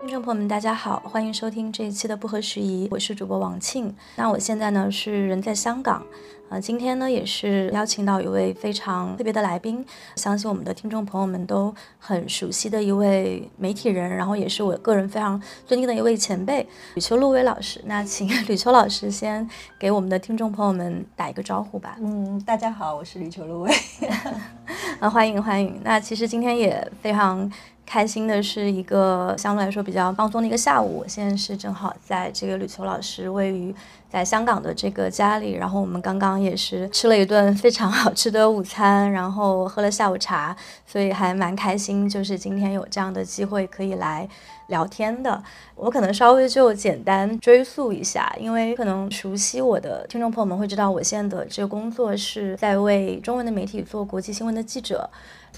听众朋友们，大家好，欢迎收听这一期的不合时宜，我是主播王庆。那我现在呢是人在香港，呃，今天呢也是邀请到一位非常特别的来宾，相信我们的听众朋友们都很熟悉的一位媒体人，然后也是我个人非常尊敬的一位前辈吕秋露薇老师。那请吕秋老师先给我们的听众朋友们打一个招呼吧。嗯，大家好，我是吕秋露薇。啊，欢迎欢迎。那其实今天也非常。开心的是一个相对来说比较放松的一个下午。我现在是正好在这个吕秋老师位于在香港的这个家里，然后我们刚刚也是吃了一顿非常好吃的午餐，然后喝了下午茶，所以还蛮开心。就是今天有这样的机会可以来聊天的，我可能稍微就简单追溯一下，因为可能熟悉我的听众朋友们会知道，我现在的这个工作是在为中文的媒体做国际新闻的记者。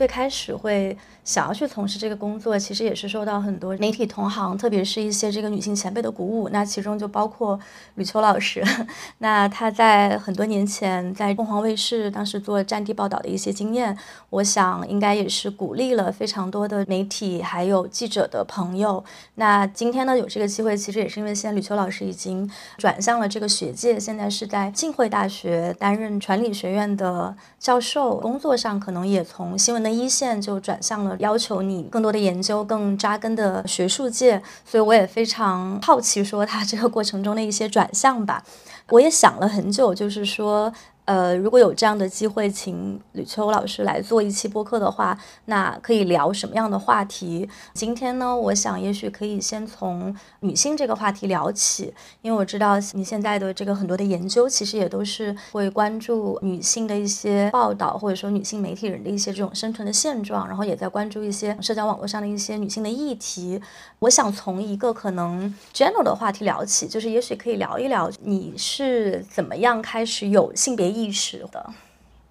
最开始会想要去从事这个工作，其实也是受到很多媒体同行，特别是一些这个女性前辈的鼓舞。那其中就包括吕秋老师，那他在很多年前在凤凰卫视当时做战地报道的一些经验，我想应该也是鼓励了非常多的媒体还有记者的朋友。那今天呢有这个机会，其实也是因为现在吕秋老师已经转向了这个学界，现在是在浸会大学担任传理学院的教授，工作上可能也从新闻。的一线就转向了要求你更多的研究、更扎根的学术界，所以我也非常好奇，说他这个过程中的一些转向吧。我也想了很久，就是说。呃，如果有这样的机会，请吕秋老师来做一期播客的话，那可以聊什么样的话题？今天呢，我想也许可以先从女性这个话题聊起，因为我知道你现在的这个很多的研究，其实也都是会关注女性的一些报道，或者说女性媒体人的一些这种生存的现状，然后也在关注一些社交网络上的一些女性的议题。我想从一个可能 general 的话题聊起，就是也许可以聊一聊你是怎么样开始有性别意。意识的，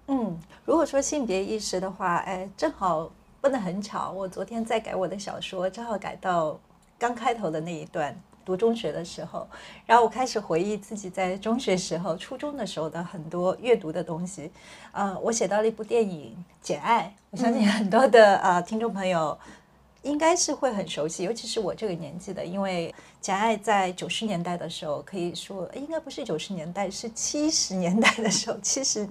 嗯，如果说性别意识的话，哎，正好问的很巧，我昨天在改我的小说，正好改到刚开头的那一段，读中学的时候，然后我开始回忆自己在中学时候、初中的时候的很多阅读的东西，呃，我写到了一部电影《简爱》，我相信很多的呃听众朋友。应该是会很熟悉，尤其是我这个年纪的，因为简爱在九十年代的时候，可以说应该不是九十年代，是七十年代的时候，七十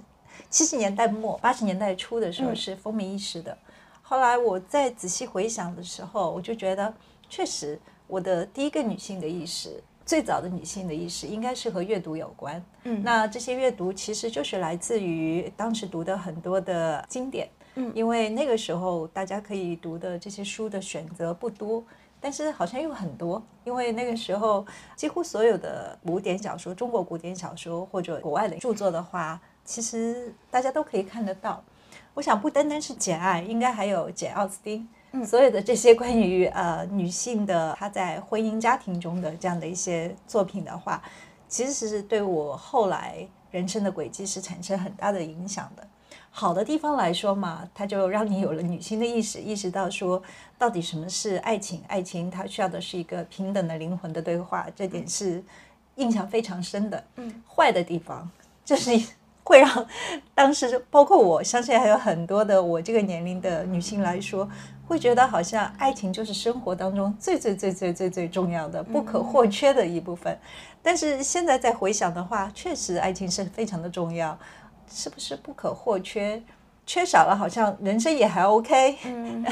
七十年代末八十年代初的时候是风靡一时的。后来我再仔细回想的时候，我就觉得，确实我的第一个女性的意识，最早的女性的意识，应该是和阅读有关。嗯，那这些阅读其实就是来自于当时读的很多的经典。因为那个时候大家可以读的这些书的选择不多，但是好像又很多。因为那个时候几乎所有的古典小说、中国古典小说或者国外的著作的话，其实大家都可以看得到。我想不单单是简爱，应该还有简奥斯汀。所有的这些关于呃女性的她在婚姻家庭中的这样的一些作品的话，其实是对我后来人生的轨迹是产生很大的影响的。好的地方来说嘛，它就让你有了女性的意识，意识到说到底什么是爱情，爱情它需要的是一个平等的灵魂的对话，这点是印象非常深的。嗯，坏的地方就是会让当时包括我相信还有很多的我这个年龄的女性来说，会觉得好像爱情就是生活当中最最最最最最重要的、不可或缺的一部分。但是现在再回想的话，确实爱情是非常的重要。是不是不可或缺？缺少了好像人生也还 OK，嗯，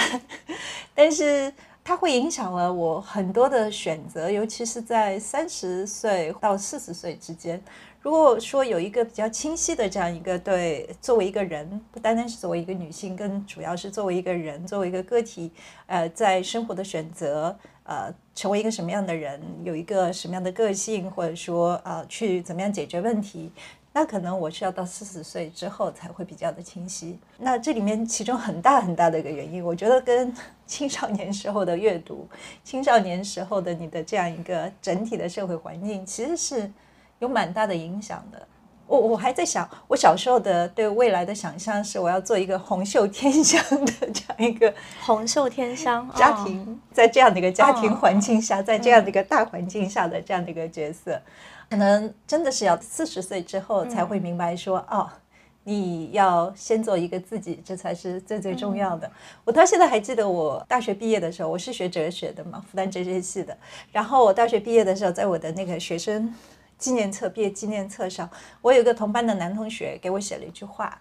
但是它会影响了我很多的选择，尤其是在三十岁到四十岁之间。如果说有一个比较清晰的这样一个对，作为一个人，不单单是作为一个女性，更主要是作为一个人，作为一个个体，呃，在生活的选择，呃，成为一个什么样的人，有一个什么样的个性，或者说呃，去怎么样解决问题。那可能我是要到四十岁之后才会比较的清晰。那这里面其中很大很大的一个原因，我觉得跟青少年时候的阅读、青少年时候的你的这样一个整体的社会环境，其实是有蛮大的影响的。我我还在想，我小时候的对未来的想象是，我要做一个红袖添香的这样一个红袖添香 家庭，在这样的一个家庭环境下，在这样的一个大环境下的这样的一个角色。可能真的是要四十岁之后才会明白，说哦，你要先做一个自己，这才是最最重要的。我到现在还记得，我大学毕业的时候，我是学哲学的嘛，复旦哲学系的。然后我大学毕业的时候，在我的那个学生纪念册、毕业纪念册上，我有一个同班的男同学给我写了一句话，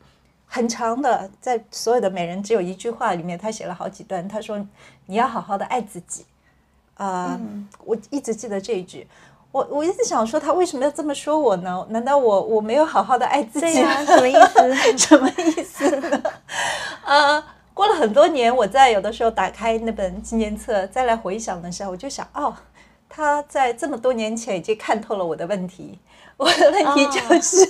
很长的，在所有的每人只有一句话里面，他写了好几段。他说：“你要好好的爱自己。”啊，我一直记得这一句。我我一直想说，他为什么要这么说我呢？难道我我没有好好的爱自己？什么意思？什么意思呢？呃，过了很多年，我在有的时候打开那本纪念册，再来回想的时候，我就想，哦，他在这么多年前已经看透了我的问题。我的问题就是，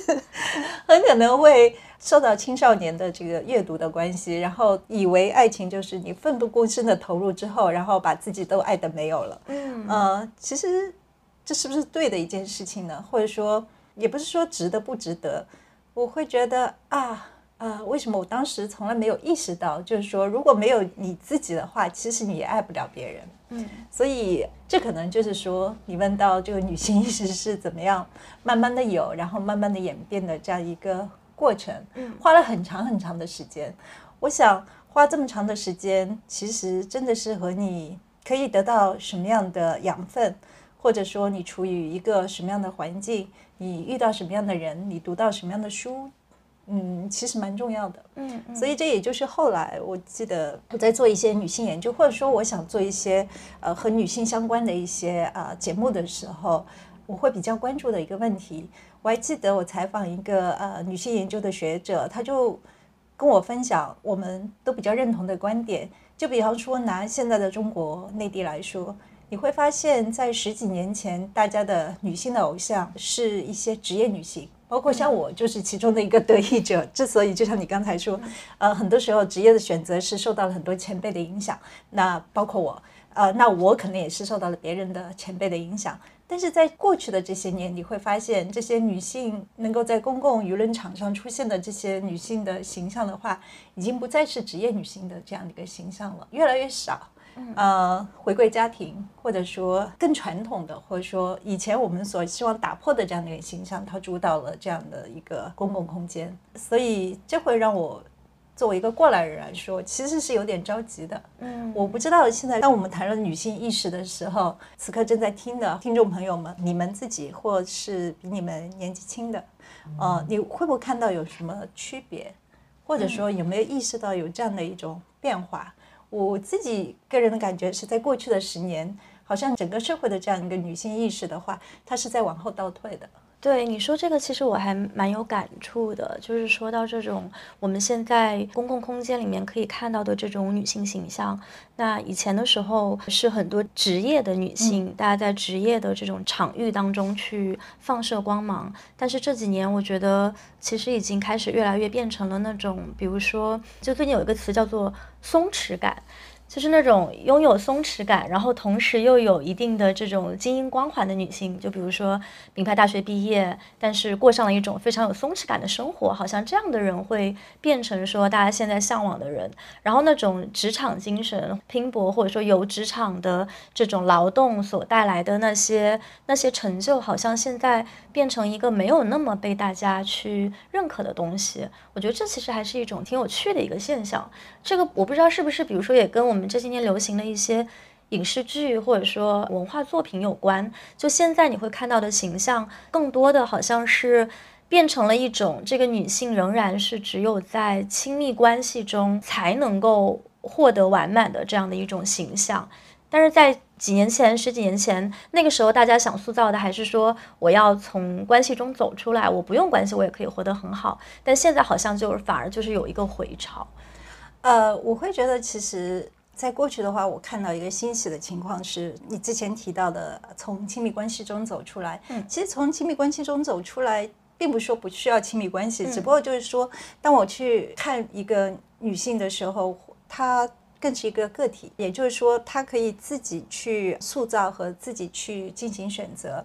很可能会受到青少年的这个阅读的关系，然后以为爱情就是你奋不顾身的投入之后，然后把自己都爱的没有了。嗯，呃，其实。这是不是对的一件事情呢？或者说，也不是说值得不值得，我会觉得啊啊，为什么我当时从来没有意识到？就是说，如果没有你自己的话，其实你也爱不了别人。嗯，所以这可能就是说，你问到这个女性意识是怎么样慢慢的有，然后慢慢的演变的这样一个过程，嗯，花了很长很长的时间。我想花这么长的时间，其实真的是和你可以得到什么样的养分。或者说你处于一个什么样的环境，你遇到什么样的人，你读到什么样的书，嗯，其实蛮重要的。嗯，所以这也就是后来我记得我在做一些女性研究，或者说我想做一些呃和女性相关的一些啊节目的时候，我会比较关注的一个问题。我还记得我采访一个呃女性研究的学者，他就跟我分享我们都比较认同的观点，就比方说拿现在的中国内地来说。你会发现在十几年前，大家的女性的偶像是一些职业女性，包括像我就是其中的一个得益者。之所以就像你刚才说，呃，很多时候职业的选择是受到了很多前辈的影响，那包括我，呃，那我可能也是受到了别人的前辈的影响。但是在过去的这些年，你会发现这些女性能够在公共舆论场上出现的这些女性的形象的话，已经不再是职业女性的这样的一个形象了，越来越少。呃，回归家庭，或者说更传统的，或者说以前我们所希望打破的这样的一个形象，它主导了这样的一个公共空间，所以这会让我作为一个过来人来说，其实是有点着急的。嗯，我不知道现在当我们谈论女性意识的时候，此刻正在听的听众朋友们，你们自己或是比你们年纪轻的，呃，你会不会看到有什么区别，或者说有没有意识到有这样的一种变化？我自己个人的感觉是在过去的十年，好像整个社会的这样一个女性意识的话，它是在往后倒退的。对你说这个，其实我还蛮有感触的。就是说到这种我们现在公共空间里面可以看到的这种女性形象，那以前的时候是很多职业的女性，大家在职业的这种场域当中去放射光芒。但是这几年，我觉得其实已经开始越来越变成了那种，比如说，就最近有一个词叫做松弛感。就是那种拥有松弛感，然后同时又有一定的这种精英光环的女性，就比如说名牌大学毕业，但是过上了一种非常有松弛感的生活，好像这样的人会变成说大家现在向往的人。然后那种职场精神、拼搏或者说由职场的这种劳动所带来的那些那些成就，好像现在变成一个没有那么被大家去认可的东西。我觉得这其实还是一种挺有趣的一个现象。这个我不知道是不是，比如说也跟我。们这些年流行的一些影视剧或者说文化作品有关，就现在你会看到的形象，更多的好像是变成了一种这个女性仍然是只有在亲密关系中才能够获得完满的这样的一种形象。但是在几年前、十几年前，那个时候大家想塑造的还是说我要从关系中走出来，我不用关系我也可以活得很好。但现在好像就是反而就是有一个回潮。呃，我会觉得其实。在过去的话，我看到一个欣喜的情况是，你之前提到的从亲密关系中走出来。嗯，其实从亲密关系中走出来，并不是说不需要亲密关系，只不过就是说，当我去看一个女性的时候，她更是一个个体，也就是说，她可以自己去塑造和自己去进行选择，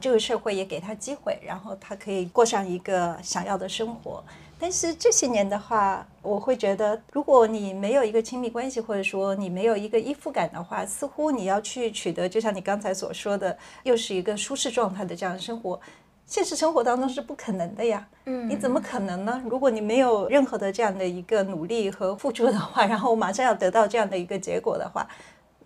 这个社会也给她机会，然后她可以过上一个想要的生活。但是这些年的话，我会觉得，如果你没有一个亲密关系，或者说你没有一个依附感的话，似乎你要去取得，就像你刚才所说的，又是一个舒适状态的这样的生活，现实生活当中是不可能的呀。嗯你怎么可能呢？如果你没有任何的这样的一个努力和付出的话，然后马上要得到这样的一个结果的话，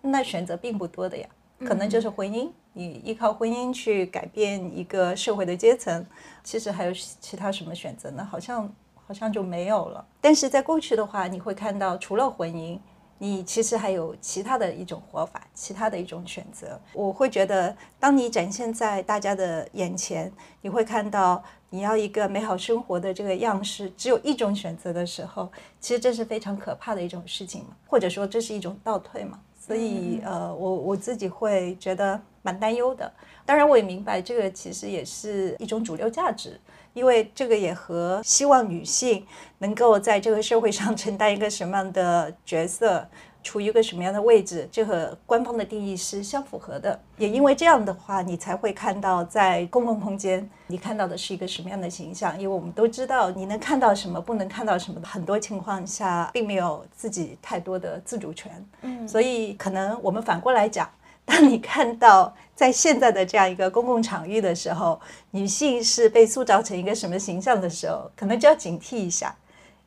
那选择并不多的呀。可能就是婚姻，你依靠婚姻去改变一个社会的阶层，其实还有其他什么选择呢？好像好像就没有了。但是在过去的话，你会看到除了婚姻，你其实还有其他的一种活法，其他的一种选择。我会觉得，当你展现在大家的眼前，你会看到你要一个美好生活的这个样式只有一种选择的时候，其实这是非常可怕的一种事情嘛，或者说这是一种倒退嘛。所以呃，我我自己会觉得蛮担忧的。当然，我也明白这个其实也是一种主流价值，因为这个也和希望女性能够在这个社会上承担一个什么样的角色。处于一个什么样的位置，这和官方的定义是相符合的。也因为这样的话，你才会看到在公共空间，你看到的是一个什么样的形象。因为我们都知道，你能看到什么，不能看到什么，很多情况下并没有自己太多的自主权。嗯所以可能我们反过来讲，当你看到在现在的这样一个公共场域的时候，女性是被塑造成一个什么形象的时候，可能就要警惕一下。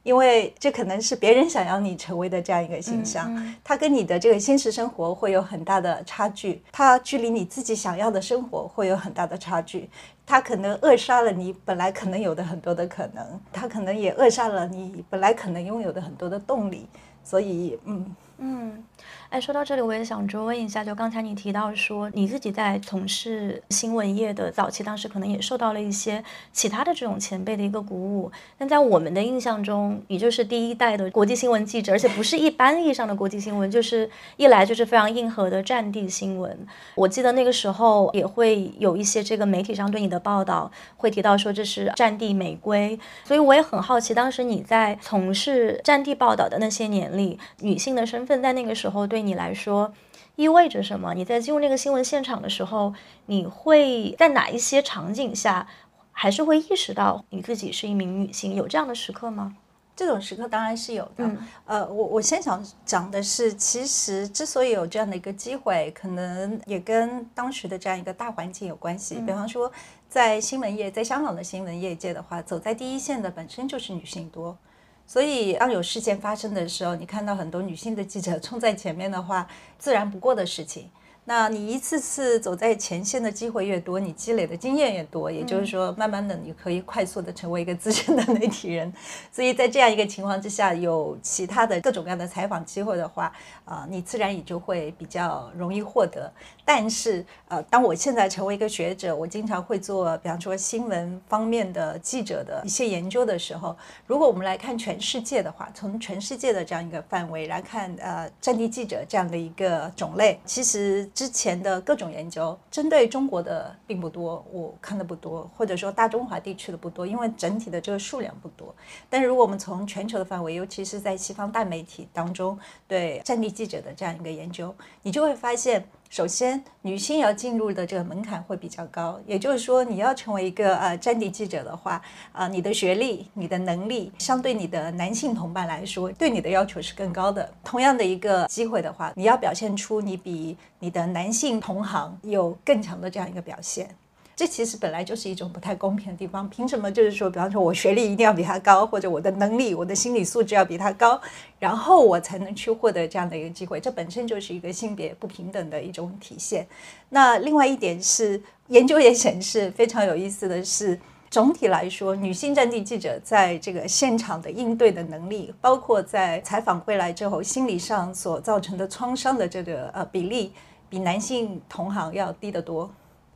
因为这可能是别人想要你成为的这样一个形象，嗯它跟你的这个现实生活会有很大的差距，它距离你自己想要的生活会有很大的差距，它可能扼杀了你本来可能有的很多的可能，它可能也扼杀了你本来可能拥有的很多的动力，所以，嗯，嗯，哎，说到这里，我也想追问一下，就刚才你提到说你自己在从事新闻业的早期，当时可能也受到了一些其他的这种前辈的一个鼓舞，但在我们的印象中，你就是第一代的国际新闻记者，而且不是一般意义上的国际新闻，就是一来就是非常硬核的战地新闻。我记得那个时候也会有一些这个媒体上对你的报道，会提到说这是战地玫瑰，所以我也很好奇，当时你在从事战地报道的那些年里，女性的身份在那个时候对你来说意味着什么？你在进入那个新闻现场的时候，你会在哪一些场景下，还是会意识到你自己是一名女性？有这样的时刻吗？这种时刻当然是有的。嗯呃，我我先想讲的是，其实之所以有这样的一个机会，可能也跟当时的这样一个大环境有关系。比方说，在新闻业，在香港的新闻业界的话，走在第一线的本身就是女性多。所以，当有事件发生的时候，你看到很多女性的记者冲在前面的话，自然不过的事情。那你一次次走在前线的机会越多，你积累的经验越多，也就是说，慢慢的你可以快速的成为一个资深的媒体人。所以在这样一个情况之下，有其他的各种各样的采访机会的话，啊、你自然也就会比较容易获得。但是，呃，当我现在成为一个学者，我经常会做，比方说新闻方面的记者的一些研究的时候，如果我们来看全世界的话，从全世界的这样一个范围来看，呃，战地记者这样的一个种类，其实之前的各种研究针对中国的并不多，我看的不多，或者说大中华地区的不多，因为整体的这个数量不多。但是如果我们从全球的范围，尤其是在西方大媒体当中对战地记者的这样一个研究，你就会发现。首先，女性要进入的这个门槛会比较高，也就是说，你要成为一个呃战地记者的话，啊、你的学历、你的能力，相对你的男性同伴来说，对你的要求是更高的。同样的一个机会的话，你要表现出你比你的男性同行有更强的这样一个表现。这其实本来就是一种不太公平的地方。凭什么就是说，比方说我学历一定要比他高，或者我的能力、我的心理素质要比他高，然后我才能去获得这样的一个机会？这本身就是一个性别不平等的一种体现。那另外一点是，研究也显示非常有意思的是。总体来说，女性战地记者在这个现场的应对的能力，包括在采访回来之后心理上所造成的创伤的这个呃比例，比男性同行要低得多。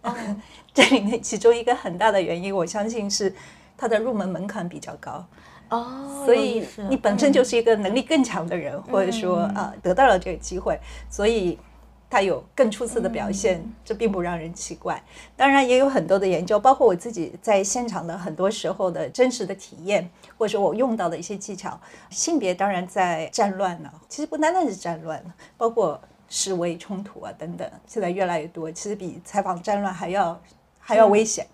哦 这里面其中一个很大的原因，我相信是它的入门门槛比较高，哦，所以你本身就是一个能力更强的人，或者说嗯呃得到了这个机会，所以他有更出色的表现，这并不让人奇怪。当然也有很多的研究，包括我自己在现场的很多时候的真实的体验，或者说我用到的一些技巧。性别当然在战乱呢，其实不单单是战乱，包括示威冲突啊等等，现在越来越多，其实比采访战乱还要还要危险。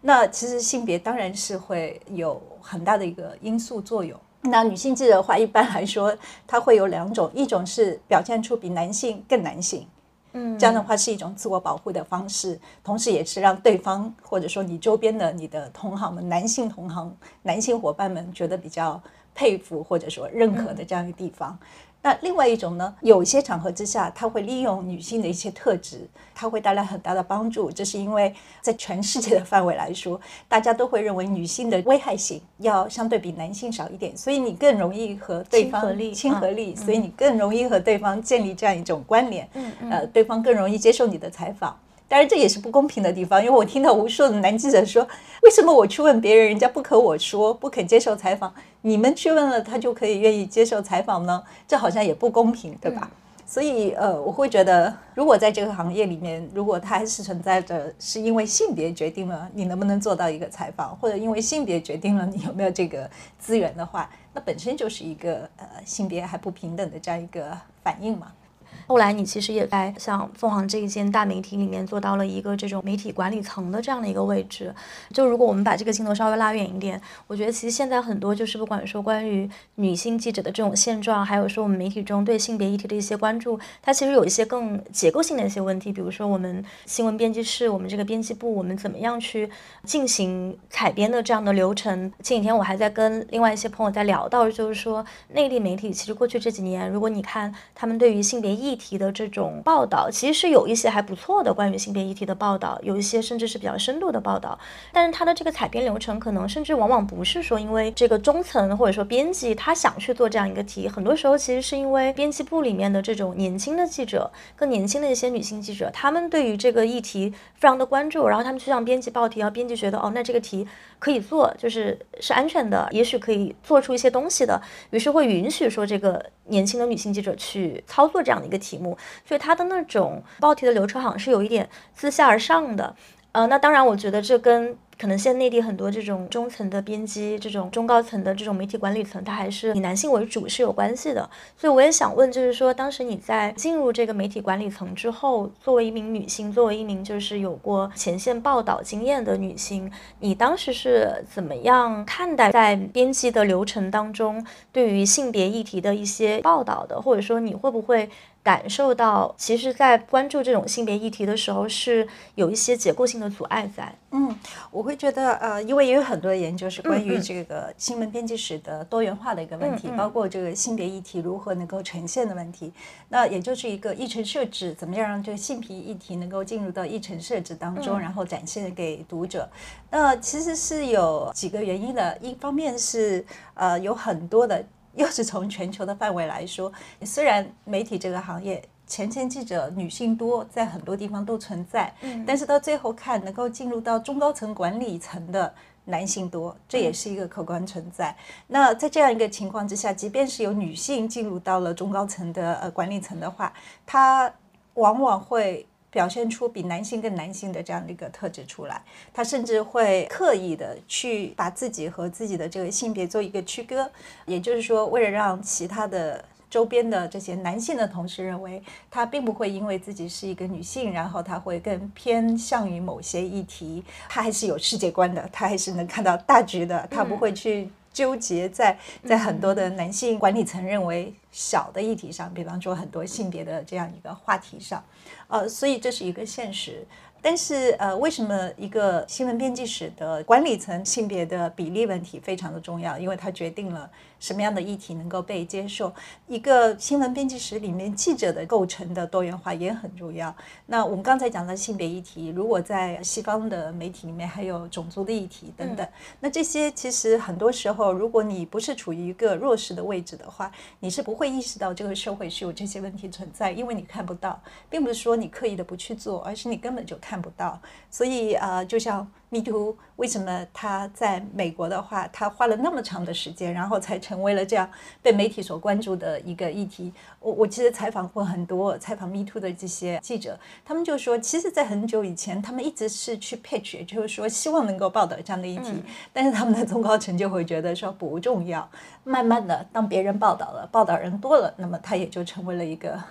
那其实性别当然是会有很大的一个因素作用。那女性记者的话，一般来说，它会有两种，一种是表现出比男性更男性，嗯，这样的话是一种自我保护的方式，同时也是让对方或者说你周边的你的同行们、男性同行、男性伙伴们觉得比较佩服或者说认可的这样一个地方。那另外一种呢，有一些场合之下，他会利用女性的一些特质，它会带来很大的帮助。这是因为在全世界的范围来说，大家都会认为女性的危害性要相对比男性少一点，所以你更容易和对方亲和力，所以你更容易和对方建立这样一种关联。嗯嗯，呃，对方更容易接受你的采访。当然，这也是不公平的地方，因为我听到无数的男记者说：“为什么我去问别人，人家不可我说，不肯接受采访？你们去问了，他就可以愿意接受采访呢？这好像也不公平，对吧？”所以，呃，我会觉得，如果在这个行业里面，如果它还是存在着是因为性别决定了你能不能做到一个采访，或者因为性别决定了你有没有这个资源的话，那本身就是一个呃性别还不平等的这样一个反应嘛。后来你其实也在像凤凰这一间大媒体里面做到了一个这种媒体管理层的这样的一个位置。就如果我们把这个镜头稍微拉远一点，我觉得其实现在很多就是不管说关于女性记者的这种现状，还有说我们媒体中对性别议题的一些关注，它其实有一些更结构性的一些问题。比如说我们新闻编辑室，我们这个编辑部，我们怎么样去进行采编的这样的流程。前几天我还在跟另外一些朋友在聊到，就是说内地媒体其实过去这几年，如果你看他们对于性别议题，题的这种报道，其实是有一些还不错的关于性别议题的报道，有一些甚至是比较深度的报道。但是它的这个采编流程，可能甚至往往不是说因为这个中层或者说编辑他想去做这样一个题，很多时候其实是因为编辑部里面的这种年轻的记者，更年轻的一些女性记者，他们对于这个议题非常的关注，然后他们去向编辑报题，然后编辑觉得哦，那这个题可以做，就是是安全的，也许可以做出一些东西的，于是会允许说这个年轻的女性记者去操作这样的一个题。目，所以他的那种报题的流程好像是有一点自下而上的，呃，那当然，我觉得这跟。可能现在内地很多这种中层的编辑，这种中高层的这种媒体管理层，它还是以男性为主是有关系的。所以我也想问，就是说，当时你在进入这个媒体管理层之后，作为一名女性，作为一名就是有过前线报道经验的女性，你当时是怎么样看待在编辑的流程当中对于性别议题的一些报道的？或者说，你会不会感受到，其实，在关注这种性别议题的时候，是有一些结构性的阻碍在？嗯，我会。觉得呃，因为也有很多研究是关于这个新闻编辑史的多元化的一个问题，包括这个性别议题如何能够呈现的问题。那也就是一个议程设置，怎么样让这个性别议题能够进入到议程设置当中，然后展现给读者。那其实是有几个原因的，一方面是呃有很多的，又是从全球的范围来说，虽然媒体这个行业。前线记者女性多，在很多地方都存在，嗯，但是到最后看能够进入到中高层管理层的男性多，这也是一个客观存在。那在这样一个情况之下，即便是有女性进入到了中高层的呃管理层的话，她往往会表现出比男性更男性的这样的一个特质出来，他甚至会刻意的去把自己和自己的这个性别做一个区隔，也就是说，为了让其他的。周边的这些男性的同事认为，他并不会因为自己是一个女性，然后他会更偏向于某些议题。他还是有世界观的，他还是能看到大局的，他不会去纠结在在很多的男性管理层认为小的议题上，比方说很多性别的这样一个话题上。呃，所以这是一个现实。但是，呃，为什么一个新闻编辑室的管理层性别的比例问题非常的重要？因为它决定了什么样的议题能够被接受。一个新闻编辑室里面记者的构成的多元化也很重要。那我们刚才讲的性别议题，如果在西方的媒体里面还有种族的议题等等，那这些其实很多时候，如果你不是处于一个弱势的位置的话，你是不会意识到这个社会是有这些问题存在，因为你看不到，并不是说你刻意的不去做，而是你根本就看。不到，所以呃，就像 Me Too，为什么他在美国的话，他花了那么长的时间，然后才成为了这样被媒体所关注的一个议题？我我其实采访过很多采访 Me Too 的这些记者，他们就说，其实，在很久以前，他们一直是去 pitch，也就是说希望能够报道这样的议题，但是他们的中高层就会觉得说不重要。慢慢的，当别人报道了，报道人多了，那么他也就成为了一个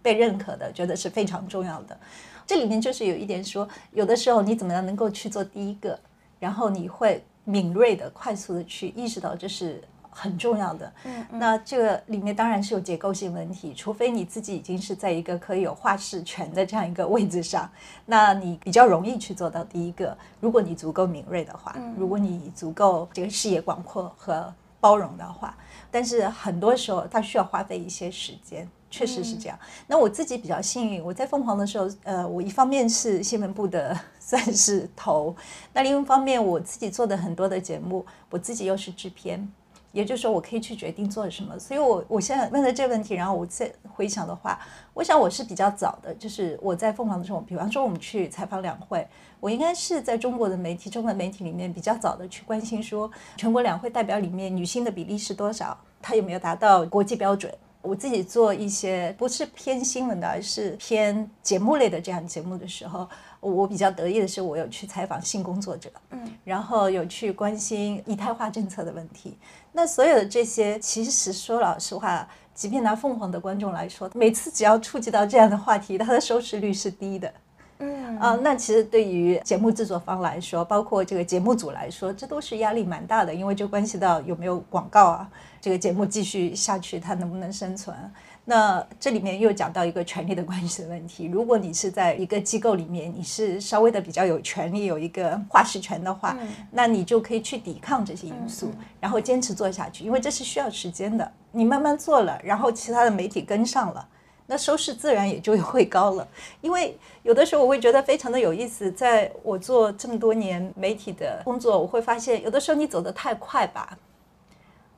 被认可的，觉得是非常重要的。这里面就是有一点说，有的时候你怎么样能够去做第一个，然后你会敏锐的、快速的去意识到这是很重要的。嗯，那这个里面当然是有结构性问题，除非你自己已经是在一个可以有话事权的这样一个位置上，那你比较容易去做到第一个。如果你足够敏锐的话，如果你足够这个视野广阔和包容的话，但是很多时候它需要花费一些时间。确实是这样。那我自己比较幸运，我在凤凰的时候，呃，我一方面是新闻部的算是头，那另一方面我自己做的很多的节目，我自己又是制片，也就是说我可以去决定做什么。所以，我我现在问了这个问题，然后我再回想的话，我想我是比较早的，就是我在凤凰的时候，比方说我们去采访两会，我应该是在中国的媒体、中文媒体里面比较早的去关心说，全国两会代表里面女性的比例是多少，它有没有达到国际标准。我自己做一些不是偏新闻的，而是偏节目类的这样节目的时候，我比较得意的是，我有去采访性工作者，嗯，然后有去关心一胎化政策的问题。那所有的这些，其实说老实话，即便拿凤凰的观众来说，每次只要触及到这样的话题，它的收视率是低的。嗯啊，那其实对于节目制作方来说，包括这个节目组来说，这都是压力蛮大的，因为就关系到有没有广告啊，这个节目继续下去它能不能生存。那这里面又讲到一个权力的关系的问题。如果你是在一个机构里面，你是稍微的比较有权利、有一个话事权的话，那你就可以去抵抗这些因素，然后坚持做下去，因为这是需要时间的。你慢慢做了，然后其他的媒体跟上了。那收视自然也就会高了，因为有的时候我会觉得非常的有意思，在我做这么多年媒体的工作，我会发现有的时候你走得太快吧，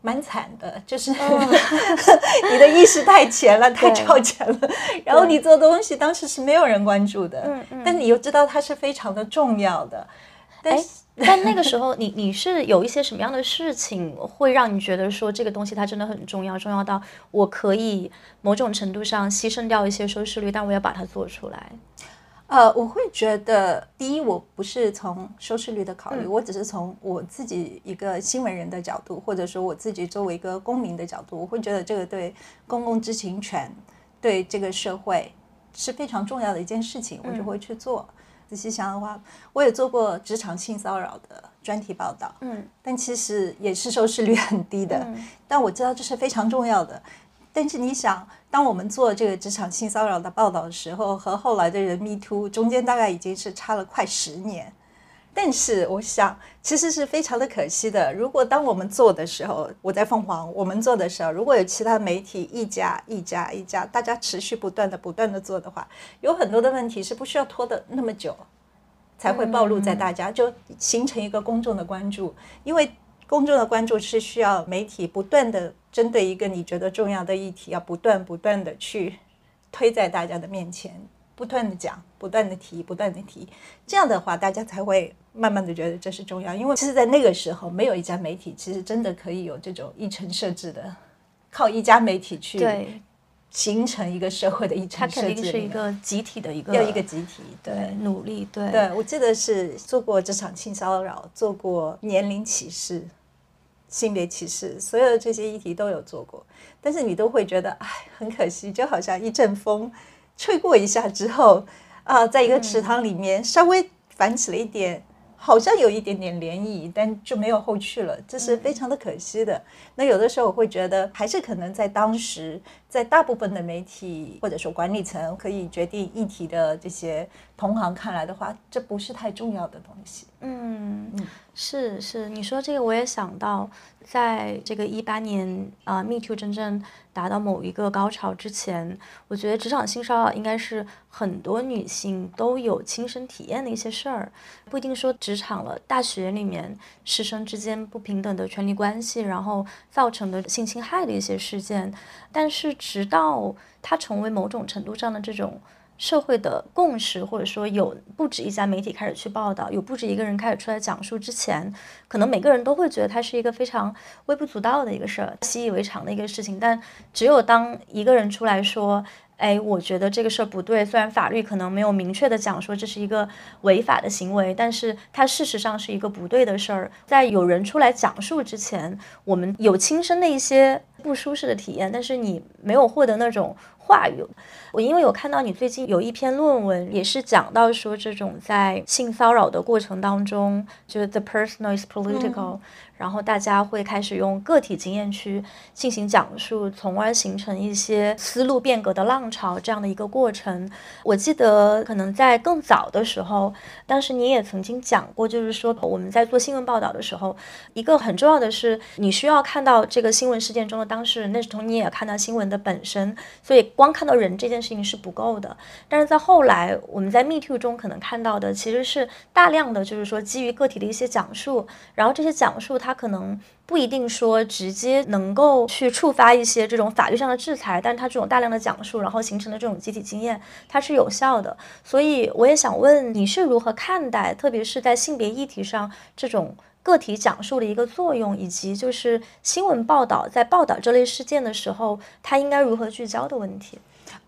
蛮惨的，就是 你的意识太前了，太超前了，然后你做东西当时是没有人关注的，但你又知道它是非常的重要的，但是。但那个时候，你你是有一些什么样的事情会让你觉得说这个东西它真的很重要，重要到我可以某种程度上牺牲掉一些收视率，但我要把它做出来。呃，我会觉得，第一，我不是从收视率的考虑，我只是从我自己一个新闻人的角度，或者说我自己作为一个公民的角度，我会觉得这个对公共知情权、对这个社会是非常重要的一件事情，我就会去做。仔细想的话，我也做过职场性骚扰的专题报道，嗯，但其实也是收视率很低的。但我知道这是非常重要的。但是你想，当我们做这个职场性骚扰的报道的时候，和后来的人 Me Too 中间大概已经是差了快十年。但是我想，其实是非常的可惜的。如果当我们做的时候，我在凤凰，我们做的时候，如果有其他媒体一家一家一家，大家持续不断的不断的做的话，有很多的问题是不需要拖的那么久，才会暴露在大家，就形成一个公众的关注。因为公众的关注是需要媒体不断的针对一个你觉得重要的议题，要不断不断的去推在大家的面前。不断的讲，不断的提，不断的提，这样的话，大家才会慢慢的觉得这是重要。因为其实，在那个时候，没有一家媒体其实真的可以有这种议程设置的，靠一家媒体去形成一个社会的议程设置。它肯定是一个集体的一个，要一个集体对努力。对，对我记得是做过职场性骚扰，做过年龄歧视、性别歧视，所有的这些议题都有做过，但是你都会觉得，哎，很可惜，就好像一阵风。吹过一下之后，啊，在一个池塘里面稍微泛起了一点，好像有一点点涟漪，但就没有后续了，这是非常的可惜的。那有的时候我会觉得，还是可能在当时，在大部分的媒体或者说管理层可以决定议题的这些同行看来的话，这不是太重要的东西。嗯嗯，是是，你说这个我也想到，在这个一八年啊，Me Too 真正。达到某一个高潮之前，我觉得职场性骚扰应该是很多女性都有亲身体验的一些事儿，不一定说职场了，大学里面师生之间不平等的权利关系，然后造成的性侵害的一些事件，但是直到它成为某种程度上的这种。社会的共识，或者说有不止一家媒体开始去报道，有不止一个人开始出来讲述之前，可能每个人都会觉得它是一个非常微不足道的一个事儿，习以为常的一个事情。但只有当一个人出来说，哎，我觉得这个事儿不对，虽然法律可能没有明确的讲说这是一个违法的行为，但是它事实上是一个不对的事儿。在有人出来讲述之前，我们有亲身的一些不舒适的体验，但是你没有获得那种。话语，我因为有看到你最近有一篇论文，也是讲到说这种在性骚扰的过程当中，就是 the personal is political，然后大家会开始用个体经验去进行讲述，从而形成一些思路变革的浪潮这样的一个过程。我记得可能在更早的时候，当时你也曾经讲过，就是说我们在做新闻报道的时候，一个很重要的是你需要看到这个新闻事件中的当事人，那时候你也看到新闻的本身，所以光看到人这件事情是不够的。但是在后来，我们在 Me Too 中可能看到的其实是大量的就是说基于个体的一些讲述，然后这些讲述它。他可能不一定说直接能够去触发一些这种法律上的制裁，但是他这种大量的讲述，然后形成的这种集体经验，它是有效的。所以我也想问，你是如何看待，特别是在性别议题上这种个体讲述的一个作用，以及就是新闻报道在报道这类事件的时候，它应该如何聚焦的问题？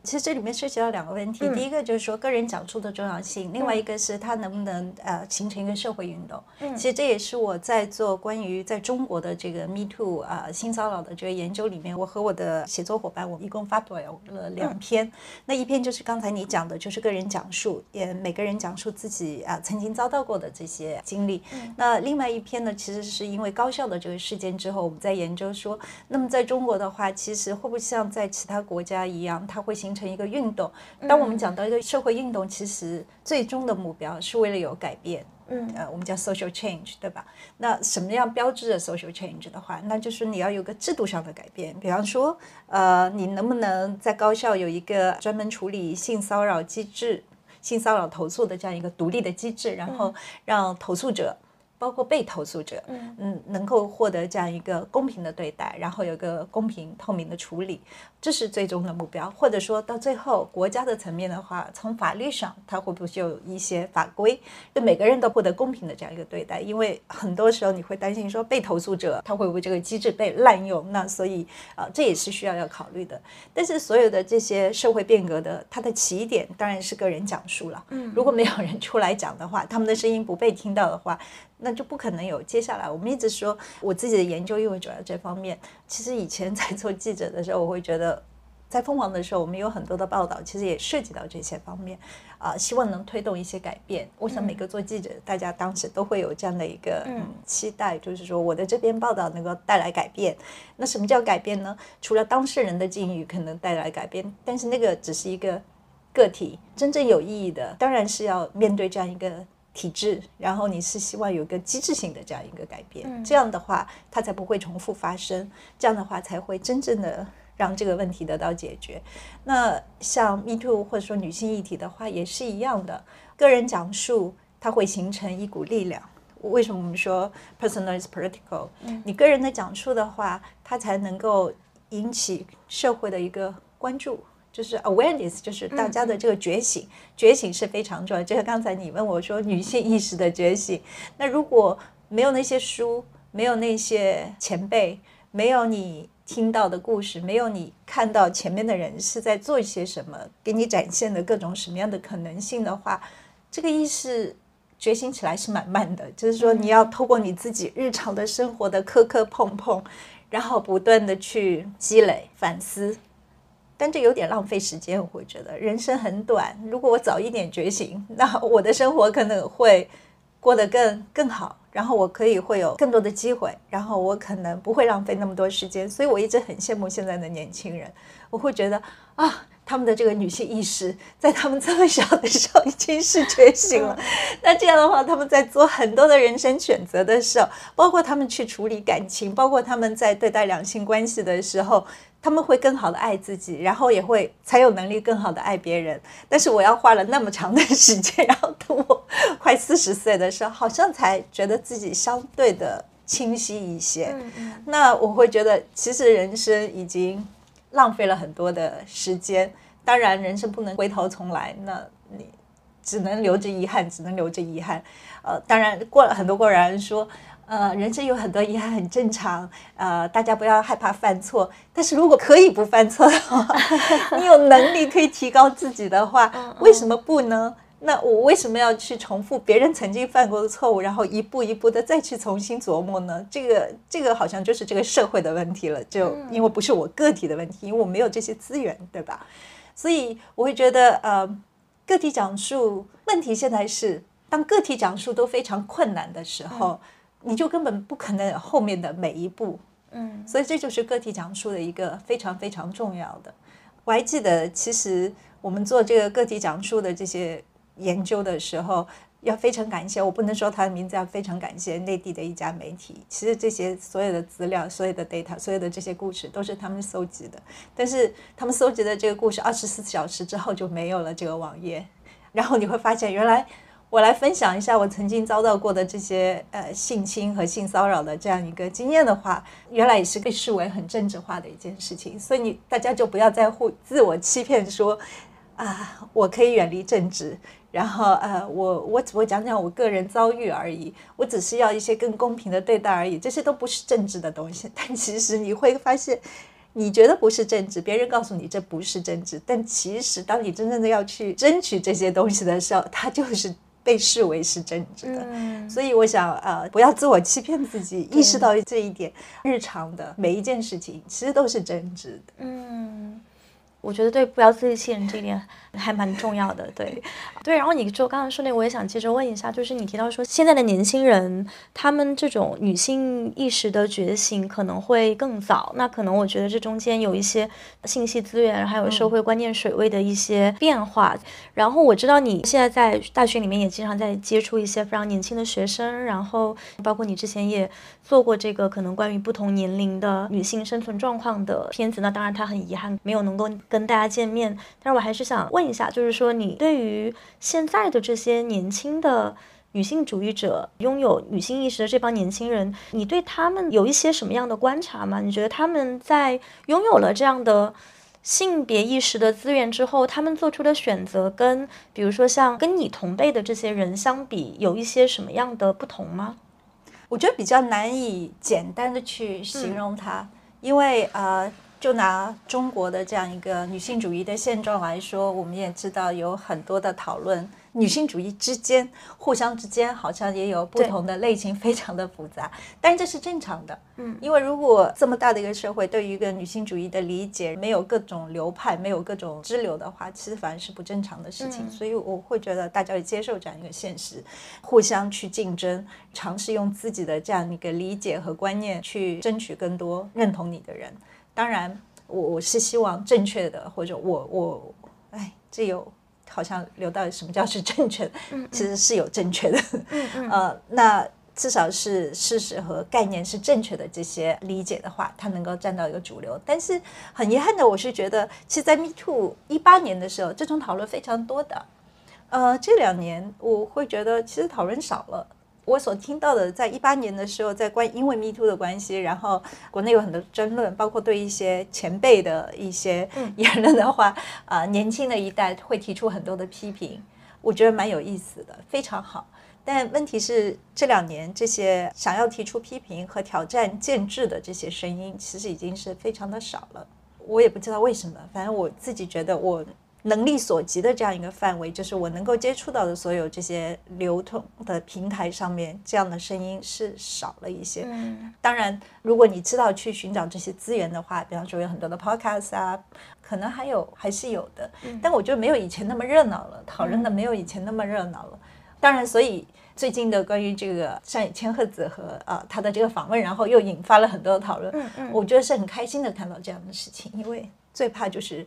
其实这里面涉及到两个问题，第一个就是说个人讲述的重要性，另外一个是它能不能呃形成一个社会运动。嗯其实这也是我在做关于在中国的这个 Me Too 啊性骚扰的这个研究里面，我和我的写作伙伴，我们一共发表了两篇。那一篇就是刚才你讲的，就是个人讲述，也每个人讲述自己啊曾经遭到过的这些经历。那另外一篇呢，其实是因为高校的这个事件之后，我们在研究说，那么在中国的话，其实会不会像在其他国家一样，它会形形成一个运动。当我们讲到一个社会运动，其实最终的目标是为了有改变。嗯，呃，我们叫 social change，对吧？那什么样标志着 social change 的话，那就是你要有个制度上的改变。比方说，呃，你能不能在高校有一个专门处理性骚扰机制、性骚扰投诉的这样一个独立的机制，然后让投诉者。包括被投诉者，嗯嗯，能够获得这样一个公平的对待，然后有个公平透明的处理，这是最终的目标。或者说到最后，国家的层面的话，从法律上，它会不会有一些法规，对每个人都获得公平的这样一个对待？因为很多时候你会担心说，被投诉者他会不会这个机制被滥用？那所以啊，这也是需要要考虑的。但是所有的这些社会变革的，它的起点当然是个人讲述了。嗯，如果没有人出来讲的话，他们的声音不被听到的话。那就不可能有接下来。我们一直说，我自己的研究因为主要这方面。其实以前 在做记者的时候，我会觉得，在凤凰的时候，我们有很多的报道，其实也涉及到这些方面啊，希望能推动一些改变。我想每个做记者，大家当时都会有这样的一个嗯期待，就是说我的这篇报道能够带来改变。那什么叫改变呢？除了当事人的境遇可能带来改变，但是那个只是一个个体，真正有意义的，当然是要面对这样一个。体制，然后你是希望有个机制性的这样一个改变，这样的话它才不会重复发生，这样的话才会真正的让这个问题得到解决。那像 Me Too 或者说女性议题的话也是一样的，个人讲述它会形成一股力量。为什么我们说 Personal is political？你个人的讲述的话，它才能够引起社会的一个关注。就是 awareness，就是大家的这个觉醒，觉醒是非常重要。就像刚才你问我说女性意识的觉醒，那如果没有那些书，没有那些前辈，没有你听到的故事，没有你看到前面的人是在做一些什么，给你展现的各种什么样的可能性的话，这个意识觉醒起来是蛮慢的。就是说，你要透过你自己日常的生活的磕磕碰碰，然后不断的去积累反思。但这有点浪费时间，我会觉得人生很短。如果我早一点觉醒，那我的生活可能会过得更更好，然后我可以会有更多的机会，然后我可能不会浪费那么多时间。所以我一直很羡慕现在的年轻人，我会觉得啊。他们的这个女性意识，在他们这么小的时候已经是觉醒了。那这样的话，他们在做很多的人生选择的时候，包括他们去处理感情，包括他们在对待两性关系的时候，他们会更好的爱自己，然后也会才有能力更好的爱别人。但是我要花了那么长的时间，然后等我快四十岁的时候，好像才觉得自己相对的清晰一些。那我会觉得，其实人生已经。浪费了很多的时间，当然人生不能回头重来，那你只能留着遗憾，只能留着遗憾。呃，当然过了很多过来人说，呃，人生有很多遗憾很正常，呃，大家不要害怕犯错。但是如果可以不犯错的话，你有能力可以提高自己的话，为什么不呢？那我为什么要去重复别人曾经犯过的错误，然后一步一步的再去重新琢磨呢？这个这个好像就是这个社会的问题了，就因为不是我个体的问题，因为我没有这些资源，对吧？所以我会觉得，呃，个体讲述问题现在是当个体讲述都非常困难的时候，你就根本不可能有后面的每一步。嗯所以这就是个体讲述的一个非常非常重要的。我还记得，其实我们做这个个体讲述的这些研究的时候，要非常感谢，我不能说他的名字，要非常感谢内地的一家媒体。其实这些所有的资料、所有的 data、所有的这些故事都是他们搜集的，但是他们搜集的这个故事，二十四小时之后就没有了这个网页。然后你会发现，原来我来分享一下我曾经遭到过的这些呃性侵和性骚扰的这样一个经验的话，原来也是被视为很政治化的一件事情。所以你大家就不要再互自我欺骗说啊，我可以远离政治。然后呃，我我只会讲讲我个人遭遇而已，我只是要一些更公平的对待而已，这些都不是政治的东西。但其实你会发现，你觉得不是政治，别人告诉你这不是政治，但其实当你真正的要去争取这些东西的时候，它就是被视为是政治的。嗯，所以我想，呃，不要自我欺骗自己，意识到这一点，日常的每一件事情其实都是政治的。嗯，我觉得对，不要自欺欺人这一点还蛮重要的。对，对。然后你就刚刚说那个，我也想接着问一下，就是你提到说现在的年轻人，他们这种女性意识的觉醒可能会更早。那可能我觉得这中间有一些信息资源，还有社会观念水位的一些变化。然后我知道你现在在大学里面也经常在接触一些非常年轻的学生，然后包括你之前也做过这个可能关于不同年龄的女性生存状况的片子。那当然，他很遗憾没有能够跟大家见面，但是我还是想问一下，就是说你对于现在的这些年轻的女性主义者，拥有女性意识的这帮年轻人，你对他们有一些什么样的观察吗？你觉得他们在拥有了这样的性别意识的资源之后，他们做出的选择跟比如说像跟你同辈的这些人相比，有一些什么样的不同吗？我觉得比较难以简单的去形容它，因为呃，就拿中国的这样一个女性主义的现状来说，我们也知道有很多的讨论，女性主义之间互相之间好像也有不同的类型，非常的复杂，但这是正常的。嗯，因为如果这么大的一个社会对于一个女性主义的理解没有各种流派，没有各种支流的话，其实反而是不正常的事情。嗯所以我会觉得大家要接受这样一个现实，互相去竞争，尝试用自己的这样一个理解和观念去争取更多认同你的人。当然，我我是希望正确的，或者我我，哎，这有好像聊到什么叫是正确的，其实是有正确的，呃，那至少是事实和概念是正确的，这些理解的话，它能够站到一个主流。但是很遗憾的，我是觉得，其实，在 Me Too 一八年的时候，这种讨论非常多的。呃，这两年我会觉得其实讨论少了。我所听到的，在一八年的时候，在关因为 Me Too 的关系，然后国内有很多争论，包括对一些前辈的一些言论的话，啊、年轻的一代会提出很多的批评，我觉得蛮有意思的，非常好。但问题是，这两年这些想要提出批评和挑战建制的这些声音，其实已经是非常的少了。我也不知道为什么，反正我自己觉得我能力所及的这样一个范围，就是我能够接触到的所有这些流通的平台上面，这样的声音是少了一些。嗯当然，如果你知道去寻找这些资源的话，比方说有很多的 podcast 啊，可能还有还是有的，但我觉得没有以前那么热闹了，讨论的没有以前那么热闹了。当然，所以最近的关于这个上野千鹤子和啊他的这个访问，然后又引发了很多的讨论。嗯嗯我觉得是很开心的看到这样的事情，因为最怕就是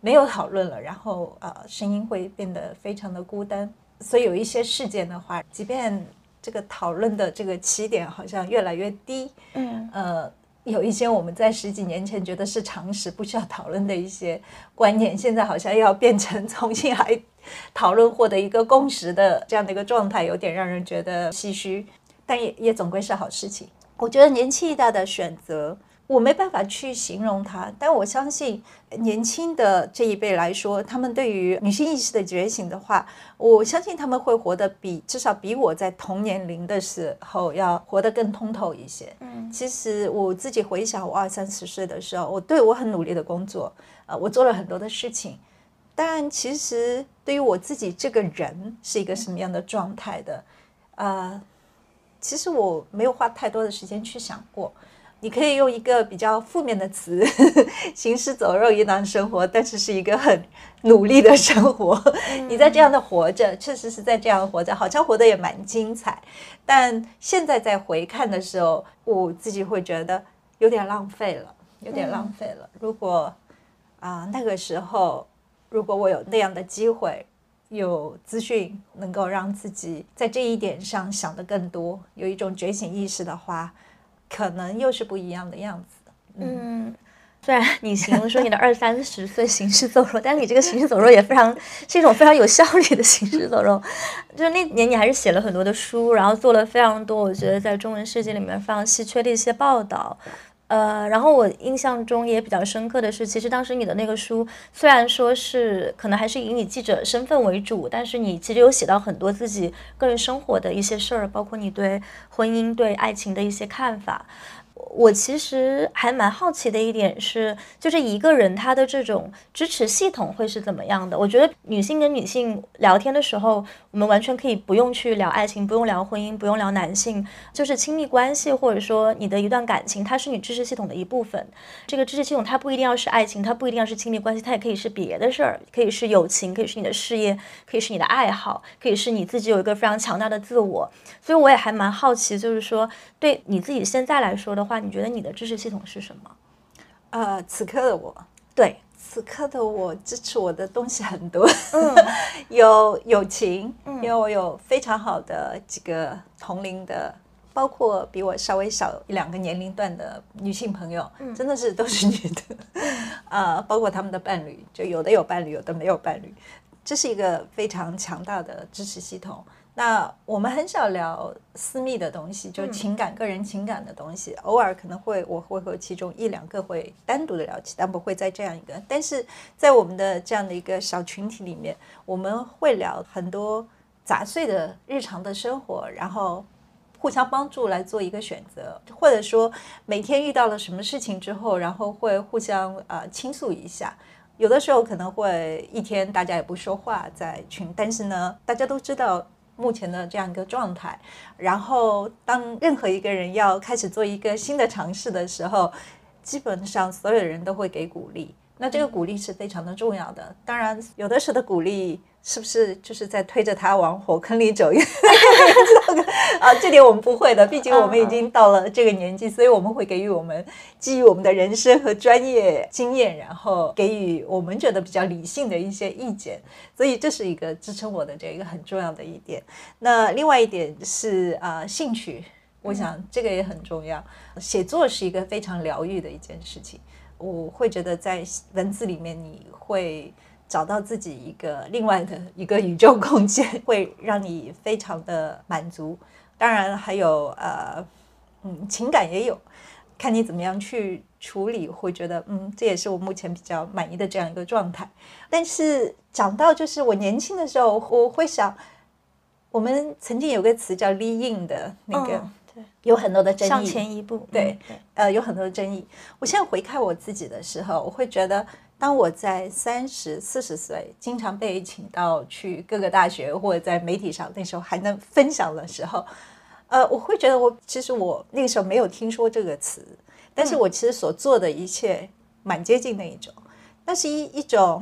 没有讨论了，然后呃声音会变得非常的孤单。所以有一些事件的话，即便这个讨论的这个起点好像越来越低，嗯呃，有一些我们在十几年前觉得是常识、不需要讨论的一些观念，现在好像要变成重新来讨论、获得一个共识的这样的一个状态，有点让人觉得唏嘘，但也也总归是好事情。我觉得年轻一代的选择，我没办法去形容它，但我相信年轻的这一辈来说，他们对于女性意识的觉醒的话，我相信他们会活得比至少比我在同年龄的时候要活得更通透一些。嗯其实我自己回想，我二三十岁的时候，我对我很努力的工作，呃，我做了很多的事情，但其实对于我自己这个人是一个什么样的状态的，呃，其实我没有花太多的时间去想过。你可以用一个比较负面的词，行尸走肉一样生活，但是是一个很努力的生活。你在这样的活着，确实是在这样活着，好像活得也蛮精彩。但现在在回看的时候，我自己会觉得有点浪费了，有点浪费了。如果啊那个时候，如果我有那样的机会，有资讯能够让自己在这一点上想得更多，有一种觉醒意识的话。可能又是不一样的样子。嗯，虽然你形容说你的二三十岁行尸走肉，但你这个行尸走肉 也非常是一种非常有效率的行尸走肉。就是那年你还是写了很多的书，然后做了非常多，我觉得在中文世界里面非常稀缺的一些报道。呃，然后我印象中也比较深刻的是，其实当时你的那个书虽然说是可能还是以你记者身份为主，但是你其实有写到很多自己个人生活的一些事儿，包括你对婚姻、对爱情的一些看法。我其实还蛮好奇的一点是，就是一个人他的这种支持系统会是怎么样的？我觉得女性跟女性聊天的时候，我们完全可以不用去聊爱情，不用聊婚姻，不用聊男性，就是亲密关系或者说你的一段感情，它是你支持系统的一部分。这个支持系统它不一定要是爱情，它不一定要是亲密关系，它也可以是别的事儿，可以是友情，可以是你的事业，可以是你的爱好，可以是你自己有一个非常强大的自我。所以我也还蛮好奇，就是说对你自己现在来说的话。你觉得你的支持系统是什么？呃，此刻的我，对，此刻的我支持我的东西很多，嗯，有友情，因为我有非常好的几个同龄的，包括比我稍微小一两个年龄段的女性朋友，真的是都是女的，啊，包括他们的伴侣，就有的有伴侣，有的没有伴侣，这是一个非常强大的支持系统。那我们很少聊私密的东西，就情感、个人情感的东西。偶尔可能会，我会和其中一两个会单独的聊起，但不会在这样一个。但是在我们的这样的一个小群体里面，我们会聊很多杂碎的日常的生活，然后互相帮助来做一个选择，或者说每天遇到了什么事情之后，然后会互相呃倾诉一下。有的时候可能会一天大家也不说话在群，但是呢，大家都知道。目前的这样一个状态，然后当任何一个人要开始做一个新的尝试的时候，基本上所有人都会给鼓励。那这个鼓励是非常的重要的。当然，有的时候的鼓励。是不是就是在推着他往火坑里走？啊，这点我们不会的，毕竟我们已经到了这个年纪，所以我们会给予我们基于我们的人生和专业经验，然后给予我们觉得比较理性的一些意见。所以这是一个支撑我的这一个很重要的一点。那另外一点是啊，兴趣，我想这个也很重要。写作是一个非常疗愈的一件事情，我会觉得在文字里面你会。找到自己一个另外的一个宇宙空间，会让你非常的满足。当然还有呃，嗯，情感也有，看你怎么样去处理，会觉得嗯，这也是我目前比较满意的这样一个状态。但是讲到就是我年轻的时候，我会想，我们曾经有个词叫 “lean 的那个，有很多的争议，向前一步，对，呃，有很多的争议。我现在回看我自己的时候，我会觉得。当我在三十四十岁，经常被请到去各个大学或者在媒体上，那时候还能分享的时候，呃，我会觉得我其实我那个时候没有听说这个词，但是我其实所做的一切蛮接近那一种，那是一一种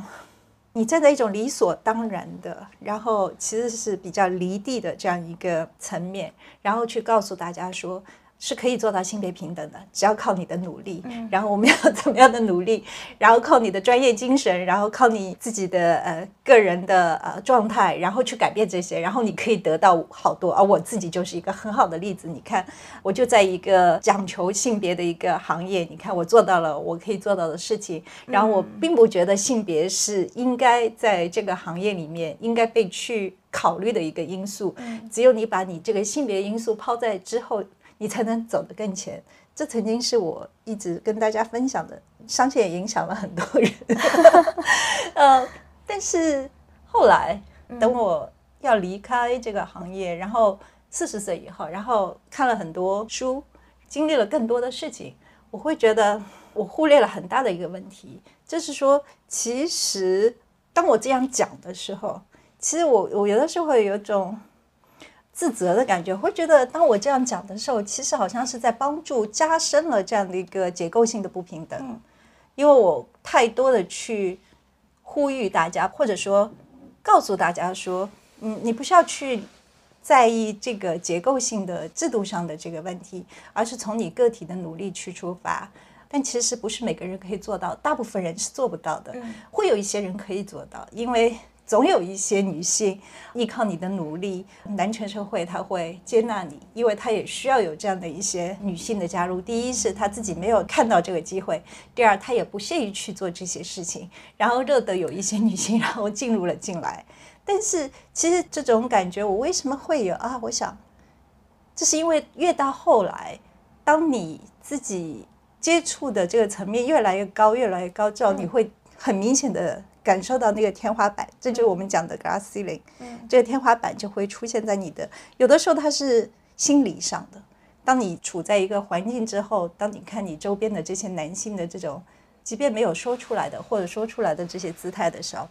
你站在一种理所当然的，然后其实是比较离地的这样一个层面，然后去告诉大家说。是可以做到性别平等的，只要靠你的努力。然后我们要怎么样的努力？然后靠你的专业精神，然后靠你自己的呃个人的呃状态，然后去改变这些，然后你可以得到好多。而我自己就是一个很好的例子。你看，我就在一个讲求性别的一个行业，你看我做到了我可以做到的事情。然后我并不觉得性别是应该在这个行业里面应该被去考虑的一个因素。只有你把你这个性别因素抛在之后。你才能走得更前。这曾经是我一直跟大家分享的，相信也影响了很多人。呃，但是后来等我要离开这个行业，然后四十岁以后，然后看了很多书，经历了更多的事情，我会觉得我忽略了很大的一个问题，就是说，其实当我这样讲的时候，其实我我有的时候会有种。自责的感觉，会觉得当我这样讲的时候，其实好像是在帮助加深了这样的一个结构性的不平等，因为我太多的去呼吁大家，或者说告诉大家说，嗯，你不需要去在意这个结构性的制度上的这个问题，而是从你个体的努力去出发。但其实不是每个人可以做到，大部分人是做不到的，会有一些人可以做到，因为。总有一些女性依靠你的努力，男权社会他会接纳你，因为他也需要有这样的一些女性的加入。第一是他自己没有看到这个机会，第二他也不屑于去做这些事情，然后热得有一些女性然后进入了进来。但是其实这种感觉我为什么会有啊？我想，这是因为越到后来，当你自己接触的这个层面越来越高，越来越高之后，你会很明显的。感受到那个天花板，这就是我们讲的 glass ceiling。嗯，这个天花板就会出现在你的，有的时候它是心理上的。当你处在一个环境之后，当你看你周边的这些男性的这种，即便没有说出来的或者说出来的这些姿态的时候，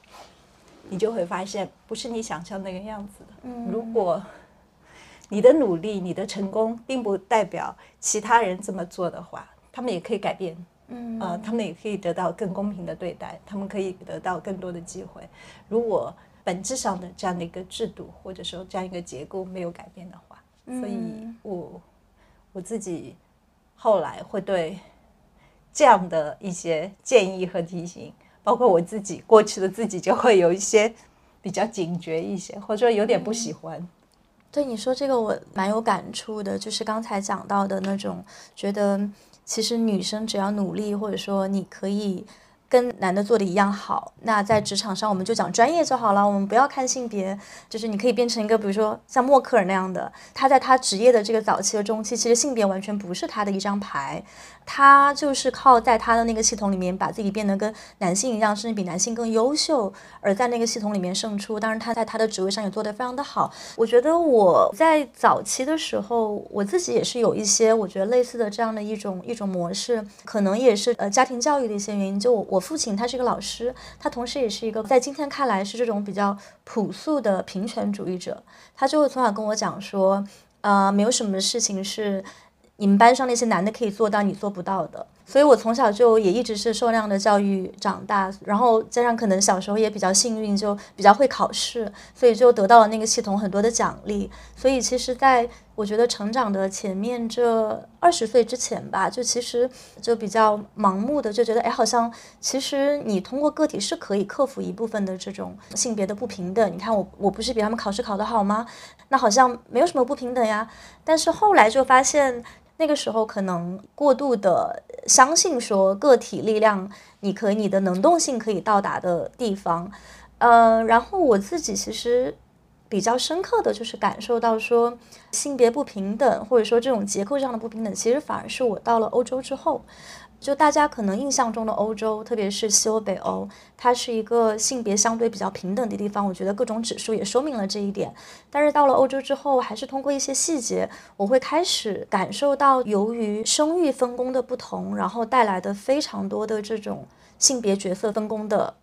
你就会发现不是你想象那个样子的。嗯，如果你的努力、你的成功并不代表其他人这么做的话，他们也可以改变。嗯，呃，他们也可以得到更公平的对待，他们可以得到更多的机会。如果本质上的这样的一个制度或者说这样一个结构没有改变的话，所以我我自己后来会对这样的一些建议和提醒，包括我自己过去的自己就会有一些比较警觉一些，或者说有点不喜欢。对你说这个我蛮有感触的，就是刚才讲到的那种觉得。其实女生只要努力，或者说你可以跟男的做的一样好，那在职场上我们就讲专业就好了，我们不要看性别。就是你可以变成一个，比如说像默克尔那样的，他在他职业的这个早期的中期，其实性别完全不是他的一张牌。他就是靠在他的那个系统里面，把自己变得跟男性一样，甚至比男性更优秀，而在那个系统里面胜出。当然，他在他的职位上也做得非常的好。我觉得我在早期的时候，我自己也是有一些我觉得类似的这样的一种一种模式，可能也是呃家庭教育的一些原因。就我我父亲他是一个老师，他同时也是一个在今天看来是这种比较朴素的平权主义者。他就会从小跟我讲说，呃，没有什么事情是。你们班上那些男的可以做到，你做不到的。所以我从小就也一直是受那样的教育长大，然后加上可能小时候也比较幸运，就比较会考试，所以就得到了那个系统很多的奖励。所以其实，在我觉得成长的前面这二十岁之前吧，就其实就比较盲目的就觉得，哎，好像其实你通过个体是可以克服一部分的这种性别的不平等。你看我我不是比他们考试考得好吗？那好像没有什么不平等呀。但是后来就发现。那个时候可能过度的相信说个体力量，你可以你的能动性可以到达的地方，呃，然后我自己其实比较深刻的就是感受到说性别不平等，或者说这种结构上的不平等，其实反而是我到了欧洲之后。就大家可能印象中的欧洲，特别是西欧、北欧，它是一个性别相对比较平等的地方。我觉得各种指数也说明了这一点。但是到了欧洲之后，还是通过一些细节，我会开始感受到，由于生育分工的不同，然后带来的非常多的这种性别角色分工的。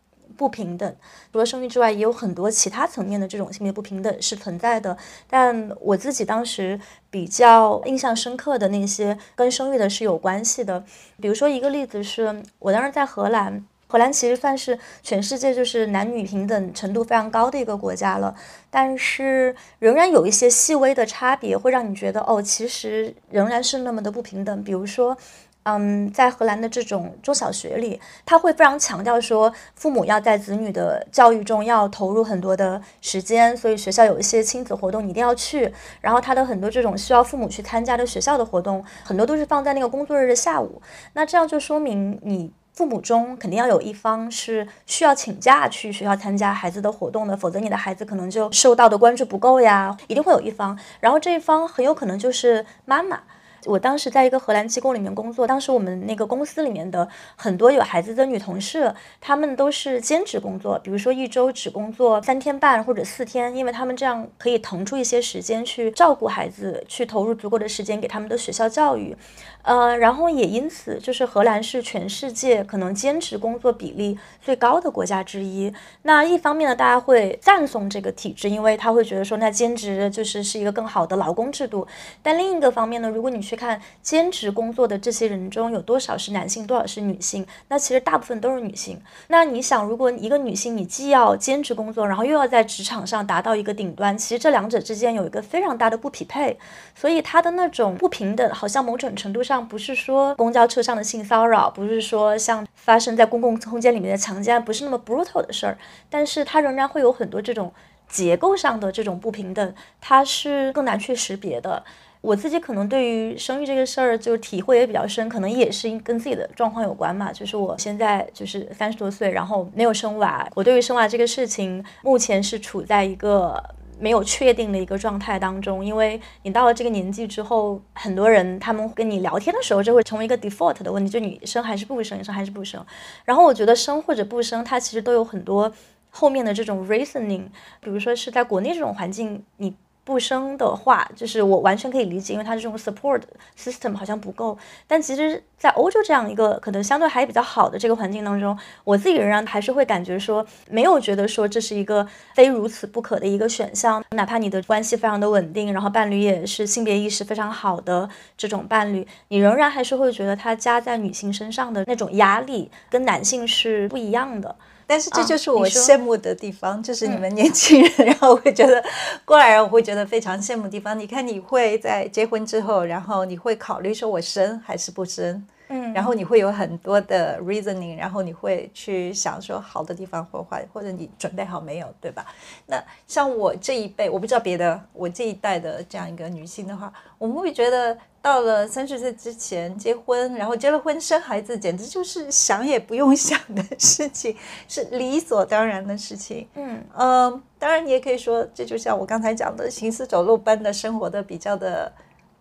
不平等，除了生育之外，也有很多其他层面的这种性别不平等是存在的。但我自己当时比较印象深刻的那些跟生育的是有关系的，比如说一个例子是我当时在荷兰，荷兰其实算是全世界就是男女平等程度非常高的一个国家了，但是仍然有一些细微的差别，会让你觉得哦，其实仍然是那么的不平等。比如说。嗯，在荷兰的这种中小学里，他会非常强调说，父母要在子女的教育中要投入很多的时间，所以学校有一些亲子活动你一定要去。然后他的很多这种需要父母去参加的学校的活动，很多都是放在那个工作日的下午。那这样就说明你父母中肯定要有一方是需要请假去学校参加孩子的活动的，否则你的孩子可能就受到的关注不够呀。一定会有一方，然后这一方很有可能就是妈妈。我当时在一个荷兰机构里面工作，当时我们那个公司里面的很多有孩子的女同事，她们都是兼职工作，比如说一周只工作三天半或者四天，因为她们这样可以腾出一些时间去照顾孩子，去投入足够的时间给他们的学校教育。呃，然后也因此，就是荷兰是全世界可能兼职工作比例最高的国家之一。那一方面呢，大家会赞颂这个体制，因为他会觉得说，那兼职就是是一个更好的劳工制度。但另一个方面呢，如果你去看兼职工作的这些人中有多少是男性，多少是女性，那其实大部分都是女性。那你想，如果一个女性你既要兼职工作，然后又要在职场上达到一个顶端，其实这两者之间有一个非常大的不匹配，所以她的那种不平等，好像某种程度上。不是说公交车上的性骚扰，不是说像发生在公共空间里面的强奸，不是那么 brutal 的事儿，但是它仍然会有很多这种结构上的这种不平等，它是更难去识别的。我自己可能对于生育这个事儿就体会也比较深，可能也是跟自己的状况有关嘛。就是我现在就是三十多岁，然后没有生娃，我对于生娃这个事情目前是处在一个。没有确定的一个状态当中，因为你到了这个年纪之后，很多人他们跟你聊天的时候，就会成为一个 default 的问题，就你生还是不生，生还是不生。然后我觉得生或者不生，它其实都有很多后面的这种 reasoning，比如说是在国内这种环境，你。不生的话，就是我完全可以理解，因为它这种 support system 好像不够。但其实，在欧洲这样一个可能相对还比较好的这个环境当中，我自己仍然还是会感觉说，没有觉得说这是一个非如此不可的一个选项。哪怕你的关系非常的稳定，然后伴侣也是性别意识非常好的这种伴侣，你仍然还是会觉得他加在女性身上的那种压力跟男性是不一样的。但是这就是我羡慕的地方，就是你们年轻人，然后我会觉得过来人，我会觉得非常羡慕的地方。你看，你会在结婚之后，然后你会考虑说我生还是不生。嗯，然后你会有很多的 reasoning，然后你会去想说好的地方或坏，或者你准备好没有，对吧？那像我这一辈，我不知道别的，我这一代的这样一个女性的话，我们会觉得到了三十岁之前结婚，然后结了婚生孩子，简直就是想也不用想的事情，是理所当然的事情。嗯嗯，当然你也可以说，这就像我刚才讲的，行尸走肉般的生活的比较的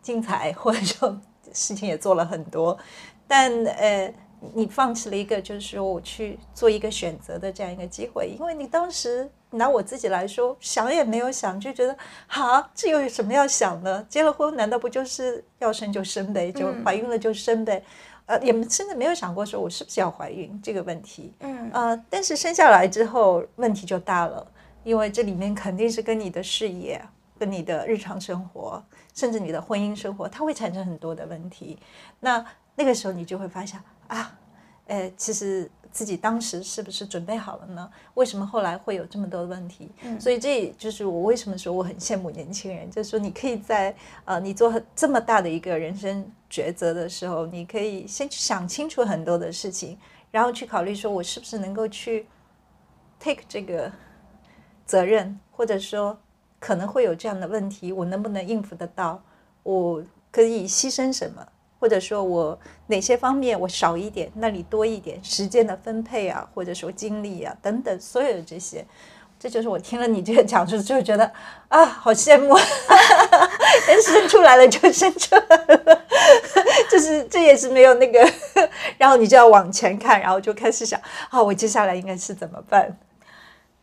精彩，或者说事情也做了很多。但呃，你放弃了一个，就是说我去做一个选择的这样一个机会，因为你当时拿我自己来说，想也没有想，就觉得好，这又有什么要想的？结了婚难道不就是要生就生呗，就怀孕了就生呗？呃，也甚至没有想过说我是不是要怀孕这个问题。嗯，呃，但是生下来之后问题就大了，因为这里面肯定是跟你的事业、跟你的日常生活，甚至你的婚姻生活，它会产生很多的问题。那那个时候你就会发现啊，呃，其实自己当时是不是准备好了呢？为什么后来会有这么多的问题？所以这就是我为什么说我很羡慕年轻人，就是说你可以在呃你做这么大的一个人生抉择的时候，你可以先去想清楚很多的事情，然后去考虑说我是不是能够去 take 这个责任，或者说可能会有这样的问题，我能不能应付得到？我可以牺牲什么？或者说我哪些方面我少一点，那里多一点时间的分配啊，或者说精力啊等等，所有的这些，这就是我听了你这个讲述之后觉得啊，好羡慕，生出来了就生出来了，就是这也是没有那个，然后你就要往前看，然后就开始想，啊，我接下来应该是怎么办？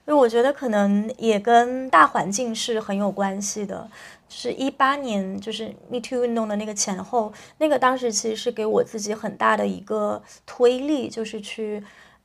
所以我觉得可能也跟大环境是很有关系的。是一八年，就是 Me Too 运动的那个前后，那个当时其实是给我自己很大的一个推力，就是去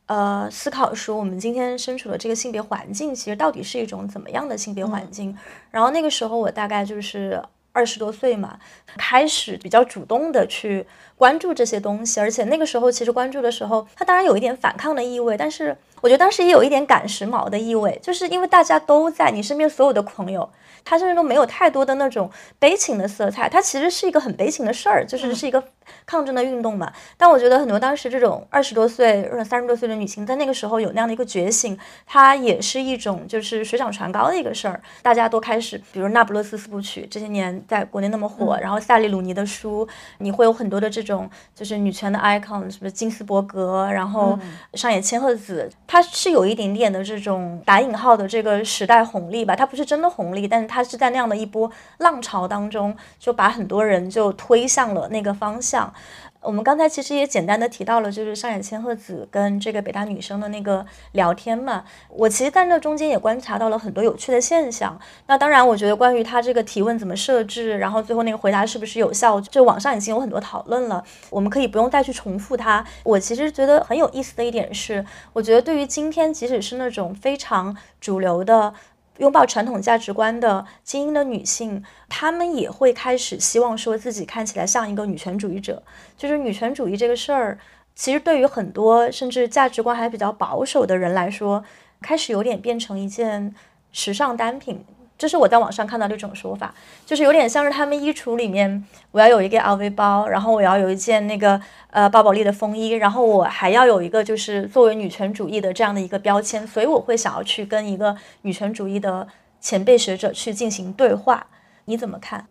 呃思考说我们今天身处的这个性别环境，其实到底是一种怎么样的性别环境。然后那个时候我大概就是二十多岁嘛，开始比较主动的去关注这些东西，而且那个时候其实关注的时候，它当然有一点反抗的意味，但是我觉得当时也有一点赶时髦的意味，就是因为大家都在，你身边所有的朋友。它甚至都没有太多的那种悲情的色彩，它其实是一个很悲情的事儿，就是是一个抗争的运动嘛。但我觉得很多当时这种二十多岁或者三十多岁的女性，在那个时候有那样的一个觉醒，它也是一种就是水涨船高的一个事儿。大家都开始，比如《那不勒斯四部曲》这些年在国内那么火，然后萨利鲁尼的书，你会有很多的这种就是女权的 icon，什么金斯伯格，然后上野千鹤子。它是有一点点的这种打引号的这个时代红利吧，它不是真的红利，但是它他是在那样的一波浪潮当中，就把很多人就推向了那个方向。我们刚才其实也简单的提到了，就是上野千鹤子跟这个北大女生的那个聊天嘛。我其实在那中间也观察到了很多有趣的现象。那当然，我觉得关于他这个提问怎么设置，然后最后那个回答是不是有效，就网上已经有很多讨论了。我们可以不用再去重复它。我其实觉得很有意思的一点是，我觉得对于今天，即使是那种非常主流的。拥抱传统价值观的精英的女性，她们也会开始希望说自己看起来像一个女权主义者。就是女权主义这个事儿，其实对于很多甚至价值观还比较保守的人来说，开始有点变成一件时尚单品。这是我在网上看到的一种说法，就是有点像是他们衣橱里面，我要有一个 LV 包，然后我要有一件那个呃巴宝莉的风衣，然后我还要有一个就是作为女权主义的这样的一个标签，所以我会想要去跟一个女权主义的前辈学者去进行对话。你怎么看？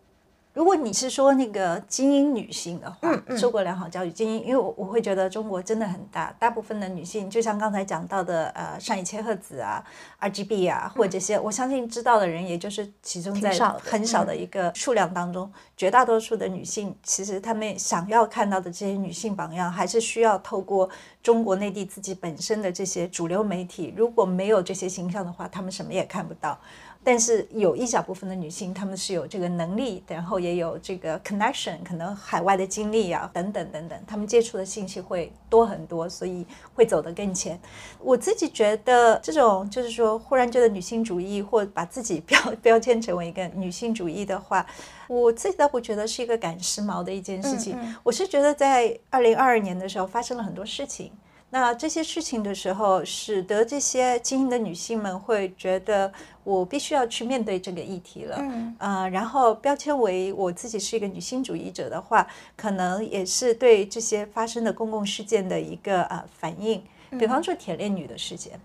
如果你是说那个精英女性的话，受过良好教育精英，因为我我会觉得中国真的很大，大部分的女性，就像刚才讲到的，呃，上野千鹤子啊，RGB 啊，或者这些，我相信知道的人也就是其中在很少的一个数量当中，绝大多数的女性，其实她们想要看到的这些女性榜样，还是需要透过中国内地自己本身的这些主流媒体，如果没有这些形象的话，她们什么也看不到。但是有一小部分的女性，她们是有这个能力，然后也有这个 connection，可能海外的经历啊，等等等等，她们接触的信息会多很多，所以会走得更前。我自己觉得这种就是说，忽然觉得女性主义或把自己标标签成为一个女性主义的话，我自己倒不觉得是一个赶时髦的一件事情。我是觉得在二零二二年的时候发生了很多事情。那这些事情的时候，使得这些精英的女性们会觉得我必须要去面对这个议题了，嗯，呃，然后标签为我自己是一个女性主义者的话，可能也是对这些发生的公共事件的一个呃反应，比方说铁链女的事件。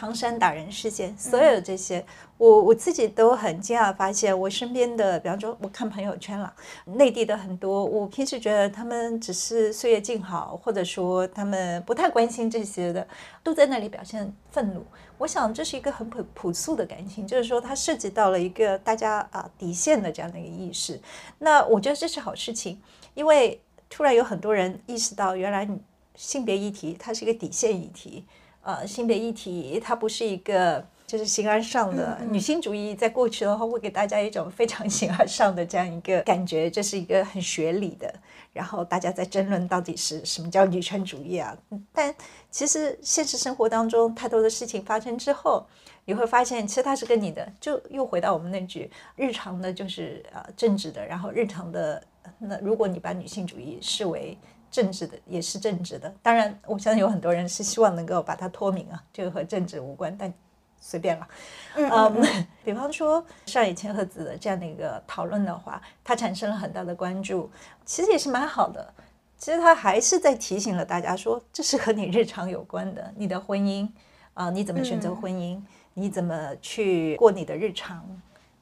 唐山打人事件，所有这些，我我自己都很惊讶，发现我身边的，比方说，我看朋友圈了，内地的很多，我平时觉得他们只是岁月静好，或者说他们不太关心这些的，都在那里表现愤怒。我想这是一个很朴朴素的感情，就是说它涉及到了一个大家啊底线的这样的一个意识。那我觉得这是好事情，因为突然有很多人意识到，原来性别议题它是一个底线议题。呃，性别议题它不是一个就是形而上的女性主义，在过去的话会给大家一种非常形而上的这样一个感觉，这是一个很学理的，然后大家在争论到底是什么叫女权主义啊？但其实现实生活当中太多的事情发生之后，你会发现其实它是跟你的，就又回到我们那句日常的，就是呃政治的，然后日常的那如果你把女性主义视为。政治的也是政治的，当然，我相信有很多人是希望能够把它脱敏啊，这个和政治无关，但随便了。嗯，比方说上野千鹤子的这样的一个讨论的话，它产生了很大的关注，其实也是蛮好的。其实他还是在提醒了大家说，这是和你日常有关的，你的婚姻啊，你怎么选择婚姻，你怎么去过你的日常。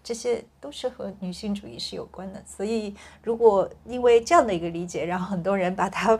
这些都是和女性主义是有关的，所以如果因为这样的一个理解，让很多人把它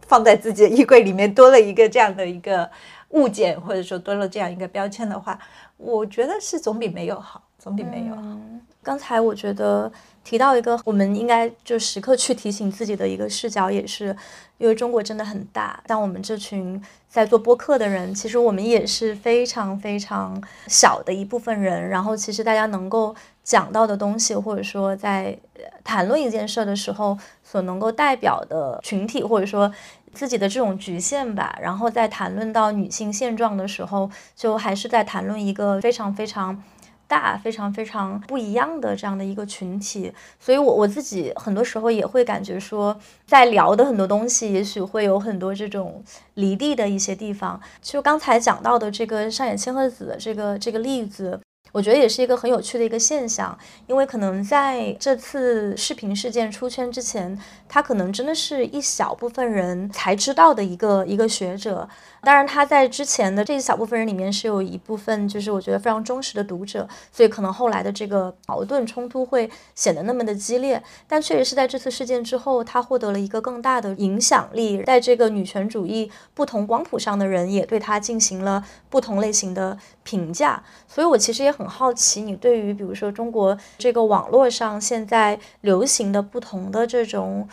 放在自己的衣柜里面，多了一个这样的一个物件，或者说多了这样一个标签的话，我觉得是总比没有好，总比没有好。刚才我觉得提到一个，我们应该就时刻去提醒自己的一个视角，也是因为中国真的很大，像我们这群在做播客的人，其实我们也是非常非常小的一部分人。然后，其实大家能够讲到的东西，或者说在谈论一件事的时候，所能够代表的群体，或者说自己的这种局限吧。然后在谈论到女性现状的时候，就还是在谈论一个非常非常。大非常非常不一样的这样的一个群体，所以我我自己很多时候也会感觉说，在聊的很多东西，也许会有很多这种离地的一些地方。就刚才讲到的这个上野千鹤子的这个这个例子，我觉得也是一个很有趣的一个现象，因为可能在这次视频事件出圈之前，他可能真的是一小部分人才知道的一个一个学者。当然，他在之前的这一小部分人里面是有一部分，就是我觉得非常忠实的读者，所以可能后来的这个矛盾冲突会显得那么的激烈。但确实是在这次事件之后，他获得了一个更大的影响力，在这个女权主义不同光谱上的人也对他进行了不同类型的评价。所以我其实也很好奇，你对于比如说中国这个网络上现在流行的不同的这种。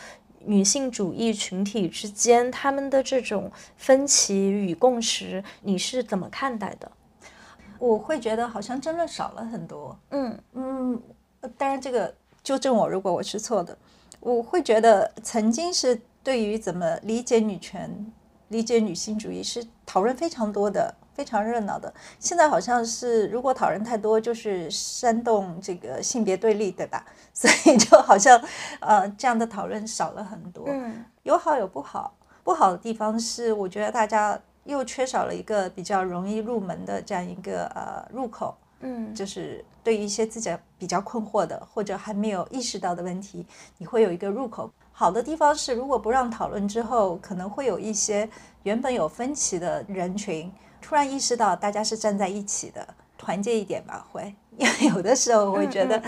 女性主义群体之间，他们的这种分歧与共识，你是怎么看待的？我会觉得好像争论少了很多。嗯嗯，当然这个纠正我，如果我是错的。我会觉得曾经是对于怎么理解女权、理解女性主义是讨论非常多的。非常热闹的，现在好像是如果讨论太多，就是煽动这个性别对立，对吧？所以就好像呃这样的讨论少了很多。嗯，有好有不好，不好的地方是我觉得大家又缺少了一个比较容易入门的这样一个呃入口。嗯，就是对于一些自己比较困惑的或者还没有意识到的问题，你会有一个入口。好的地方是，如果不让讨论之后，可能会有一些原本有分歧的人群。突然意识到大家是站在一起的，团结一点吧，会。因 为有的时候我会觉得，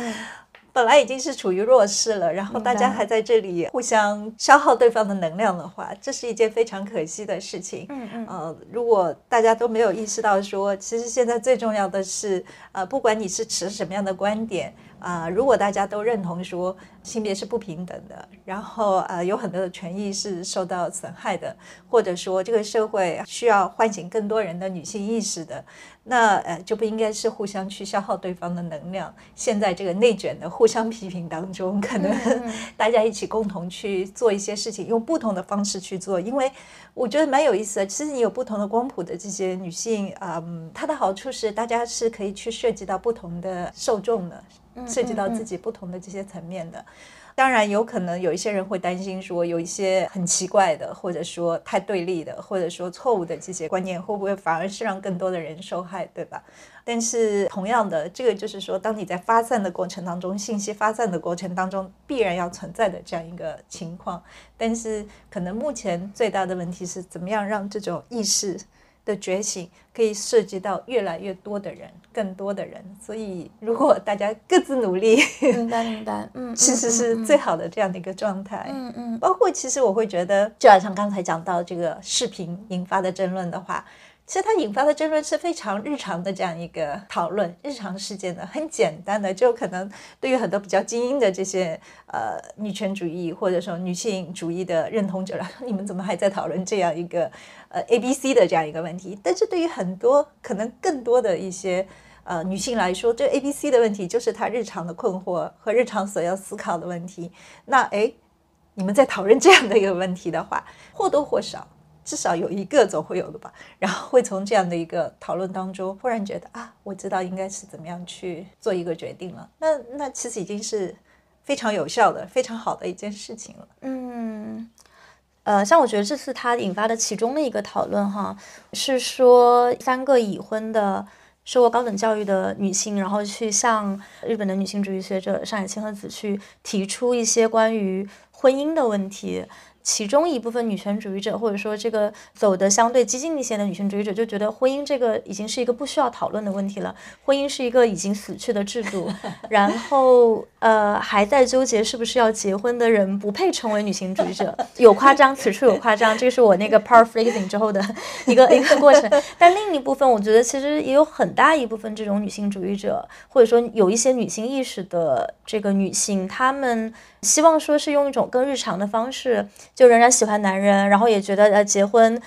本来已经是处于弱势了，然后大家还在这里互相消耗对方的能量的话，这是一件非常可惜的事情。嗯嗯。呃，如果大家都没有意识到说，其实现在最重要的是，呃，不管你是持什么样的观点。啊，如果大家都认同说性别是不平等的，然后呃有很多的权益是受到损害的，或者说这个社会需要唤醒更多人的女性意识的，那呃就不应该是互相去消耗对方的能量。现在这个内卷的互相批评当中，可能 大家一起共同去做一些事情，用不同的方式去做，因为我觉得蛮有意思的。其实你有不同的光谱的这些女性，嗯，它的好处是大家是可以去涉及到不同的受众的。涉及到自己不同的这些层面的，当然有可能有一些人会担心说，有一些很奇怪的，或者说太对立的，或者说错误的这些观念，会不会反而是让更多的人受害，对吧？但是同样的，这个就是说，当你在发散的过程当中，信息发散的过程当中，必然要存在的这样一个情况。但是可能目前最大的问题是，怎么样让这种意识。的觉醒可以涉及到越来越多的人，更多的人。所以，如果大家各自努力，明白明白，嗯，其实是最好的这样的一个状态。嗯嗯，包括其实我会觉得，就好像刚才讲到这个视频引发的争论的话。其实它引发的争论是非常日常的这样一个讨论，日常事件的很简单的，就可能对于很多比较精英的这些呃女权主义或者说女性主义的认同者来说，你们怎么还在讨论这样一个呃 A B C 的这样一个问题？但是对于很多可能更多的一些呃女性来说，这 A B C 的问题就是她日常的困惑和日常所要思考的问题。那哎，你们在讨论这样的一个问题的话，或多或少。至少有一个总会有的吧，然后会从这样的一个讨论当中，忽然觉得啊，我知道应该是怎么样去做一个决定了。那那其实已经是非常有效的、非常好的一件事情了。嗯，呃，像我觉得这次它引发的其中的一个讨论哈，是说三个已婚的、受过高等教育的女性，然后去向日本的女性主义学者上野千鹤子去提出一些关于婚姻的问题。其中一部分女权主义者，或者说这个走的相对激进一些的女权主义者，就觉得婚姻这个已经是一个不需要讨论的问题了，婚姻是一个已经死去的制度。然后，呃，还在纠结是不是要结婚的人不配成为女性主义者，有夸张，此处有夸张，这是我那个 paraphrasing 之后的 一个一个过程。但另一部分，我觉得其实也有很大一部分这种女性主义者，或者说有一些女性意识的这个女性，她们。希望说是用一种更日常的方式，就仍然喜欢男人，然后也觉得呃结婚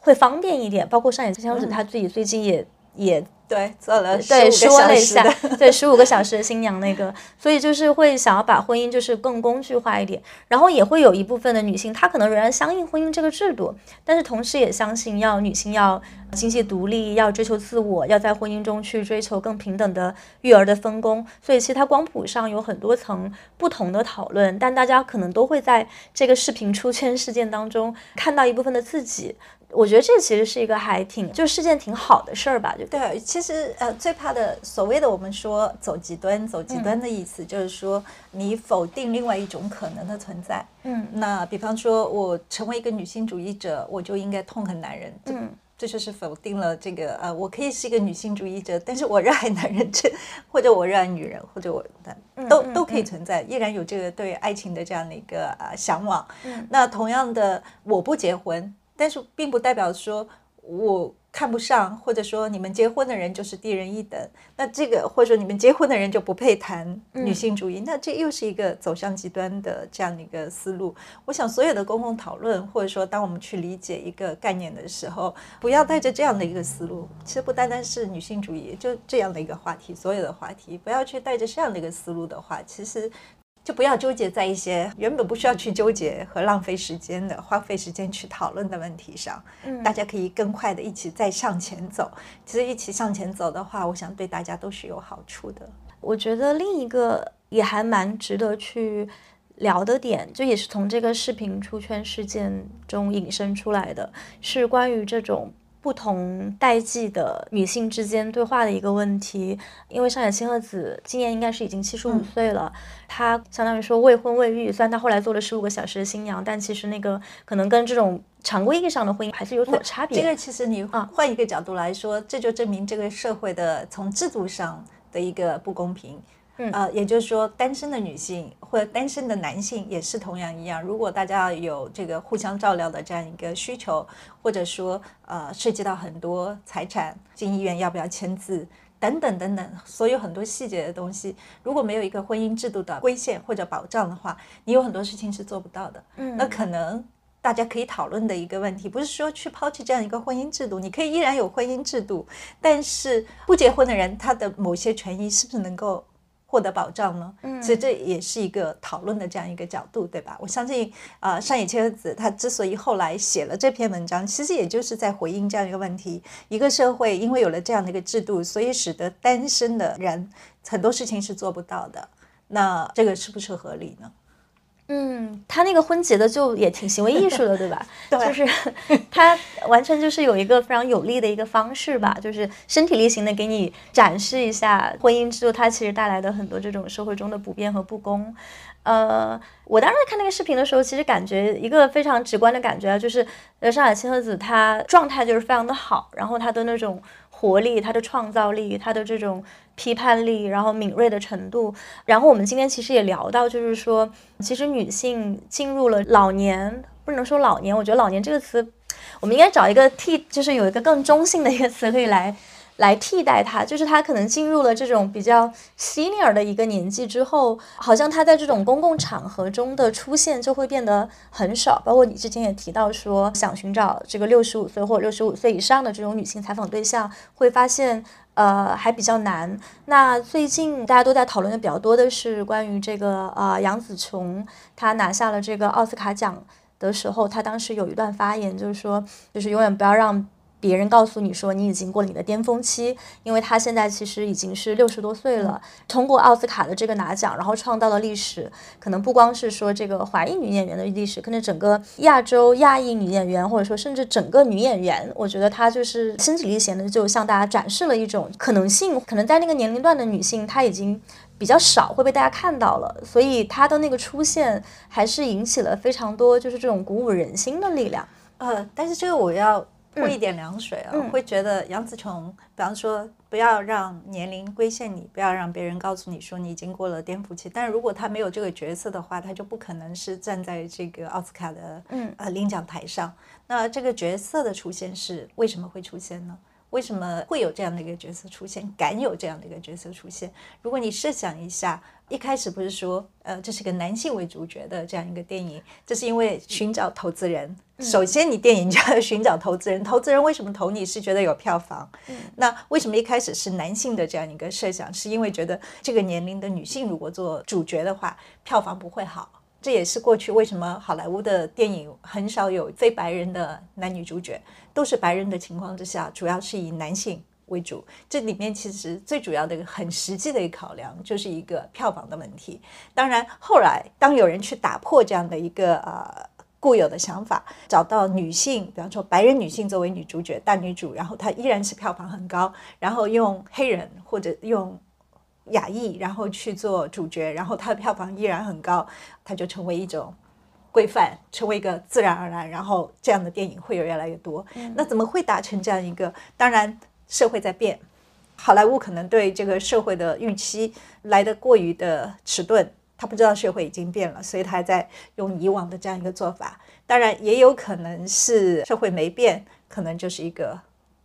会方便一点。包括上野千鹤子她自己最近也也。对，做了对说了一下，对十五个小时的新娘那个，所以就是会想要把婚姻就是更工具化一点，然后也会有一部分的女性，她可能仍然相信婚姻这个制度，但是同时也相信要女性要经济独立，要追求自我，要在婚姻中去追求更平等的育儿的分工。所以其实它光谱上有很多层不同的讨论，但大家可能都会在这个视频出圈事件当中看到一部分的自己。我觉得这其实是一个还挺就是件挺好的事儿吧，就对。其实呃，最怕的所谓的我们说走极端，走极端的意思就是说你否定另外一种可能的存在。嗯，那比方说我成为一个女性主义者，我就应该痛恨男人。嗯。这就是否定了这个呃，我可以是一个女性主义者，但是我热爱男人，这 或者我热爱女人，或者我的都都可以存在，依然有这个对爱情的这样的一个呃向往。嗯那同样的，我不结婚，但是并不代表说我。看不上，或者说你们结婚的人就是低人一等，那这个或者说你们结婚的人就不配谈女性主义，那这又是一个走向极端的这样的一个思路。我想所有的公共讨论，或者说当我们去理解一个概念的时候，不要带着这样的一个思路。其实不单单是女性主义，就这样的一个话题，所有的话题，不要去带着这样的一个思路的话，其实。就不要纠结在一些原本不需要去纠结和浪费时间的、花费时间去讨论的问题上。嗯，大家可以更快的一起再向前走。其实一起向前走的话，我想对大家都是有好处的。我觉得另一个也还蛮值得去聊的点，就也是从这个视频出圈事件中引申出来的，是关于这种。不同代际的女性之间对话的一个问题，因为上野千鹤子今年应该是已经七十五岁了，她相当于说未婚未育，虽然她后来做了十五个小时的新娘，但其实那个可能跟这种常规意义上的婚姻还是有所差别。这个其实你换一个角度来说，这就证明这个社会的从制度上的一个不公平。呃，也就是说，单身的女性或者单身的男性也是同样一样。如果大家有这个互相照料的这样一个需求，或者说呃涉及到很多财产、进医院要不要签字等等等等，所有很多细节的东西，如果没有一个婚姻制度的规限或者保障的话，你有很多事情是做不到的。嗯，那可能大家可以讨论的一个问题，不是说去抛弃这样一个婚姻制度，你可以依然有婚姻制度，但是不结婚的人他的某些权益是不是能够？获得保障呢？嗯，其实这也是一个讨论的这样一个角度，对吧？我相信，呃，上野千鹤子她之所以后来写了这篇文章，其实也就是在回应这样一个问题：一个社会因为有了这样的一个制度，所以使得单身的人很多事情是做不到的。那这个是不是合理呢？嗯，他那个婚结的就也挺行为艺术的，对吧？对，就是他完全就是有一个非常有力的一个方式吧，就是身体力行的给你展示一下婚姻制度它其实带来的很多这种社会中的不便和不公。呃，我当时看那个视频的时候，其实感觉一个非常直观的感觉啊，就是呃上海千鹤子她状态就是非常的好，然后她的那种活力、她的创造力、她的这种。批判力，然后敏锐的程度，然后我们今天其实也聊到，就是说，其实女性进入了老年，不能说老年，我觉得老年这个词，我们应该找一个替，就是有一个更中性的一个词可以来。来替代他，就是他可能进入了这种比较 senior 的一个年纪之后，好像他在这种公共场合中的出现就会变得很少。包括你之前也提到说，想寻找这个六十五岁或六十五岁以上的这种女性采访对象，会发现呃还比较难。那最近大家都在讨论的比较多的是关于这个呃杨紫琼，她拿下了这个奥斯卡奖的时候，她当时有一段发言，就是说，就是永远不要让。别人告诉你说你已经过了你的巅峰期，因为他现在其实已经是六十多岁了。通过奥斯卡的这个拿奖，然后创造了历史，可能不光是说这个华裔女演员的历史，可能整个亚洲亚裔女演员，或者说甚至整个女演员，我觉得她就是身体力行的，就向大家展示了一种可能性。可能在那个年龄段的女性，她已经比较少会被大家看到了，所以她的那个出现还是引起了非常多就是这种鼓舞人心的力量。呃，但是这个我要。泼一点凉水啊，会觉得杨紫琼，比方说不要让年龄规限你，不要让别人告诉你说你已经过了颠覆期。但是如果他没有这个角色的话，他就不可能是站在这个奥斯卡的呃领奖台上。那这个角色的出现是为什么会出现呢？为什么会有这样的一个角色出现？敢有这样的一个角色出现？如果你设想一下。一开始不是说，呃，这是个男性为主角的这样一个电影，这是因为寻找投资人。首先，你电影就要寻找投资人，投资人为什么投你？是觉得有票房。那为什么一开始是男性的这样一个设想？是因为觉得这个年龄的女性如果做主角的话，票房不会好。这也是过去为什么好莱坞的电影很少有非白人的男女主角，都是白人的情况之下，主要是以男性。为主，这里面其实最主要的一个、很实际的一个考量，就是一个票房的问题。当然，后来当有人去打破这样的一个呃固有的想法，找到女性，比方说白人女性作为女主角、大女主，然后她依然是票房很高，然后用黑人或者用亚裔，然后去做主角，然后她的票房依然很高，她就成为一种规范，成为一个自然而然，然后这样的电影会有越来越多。那怎么会达成这样一个？当然，社会在变，好莱坞可能对这个社会的预期来得过于的迟钝。他不知道社会已经变了，所以他还在用以往的这样一个做法。当然，也有可能是社会没变，可能就是一个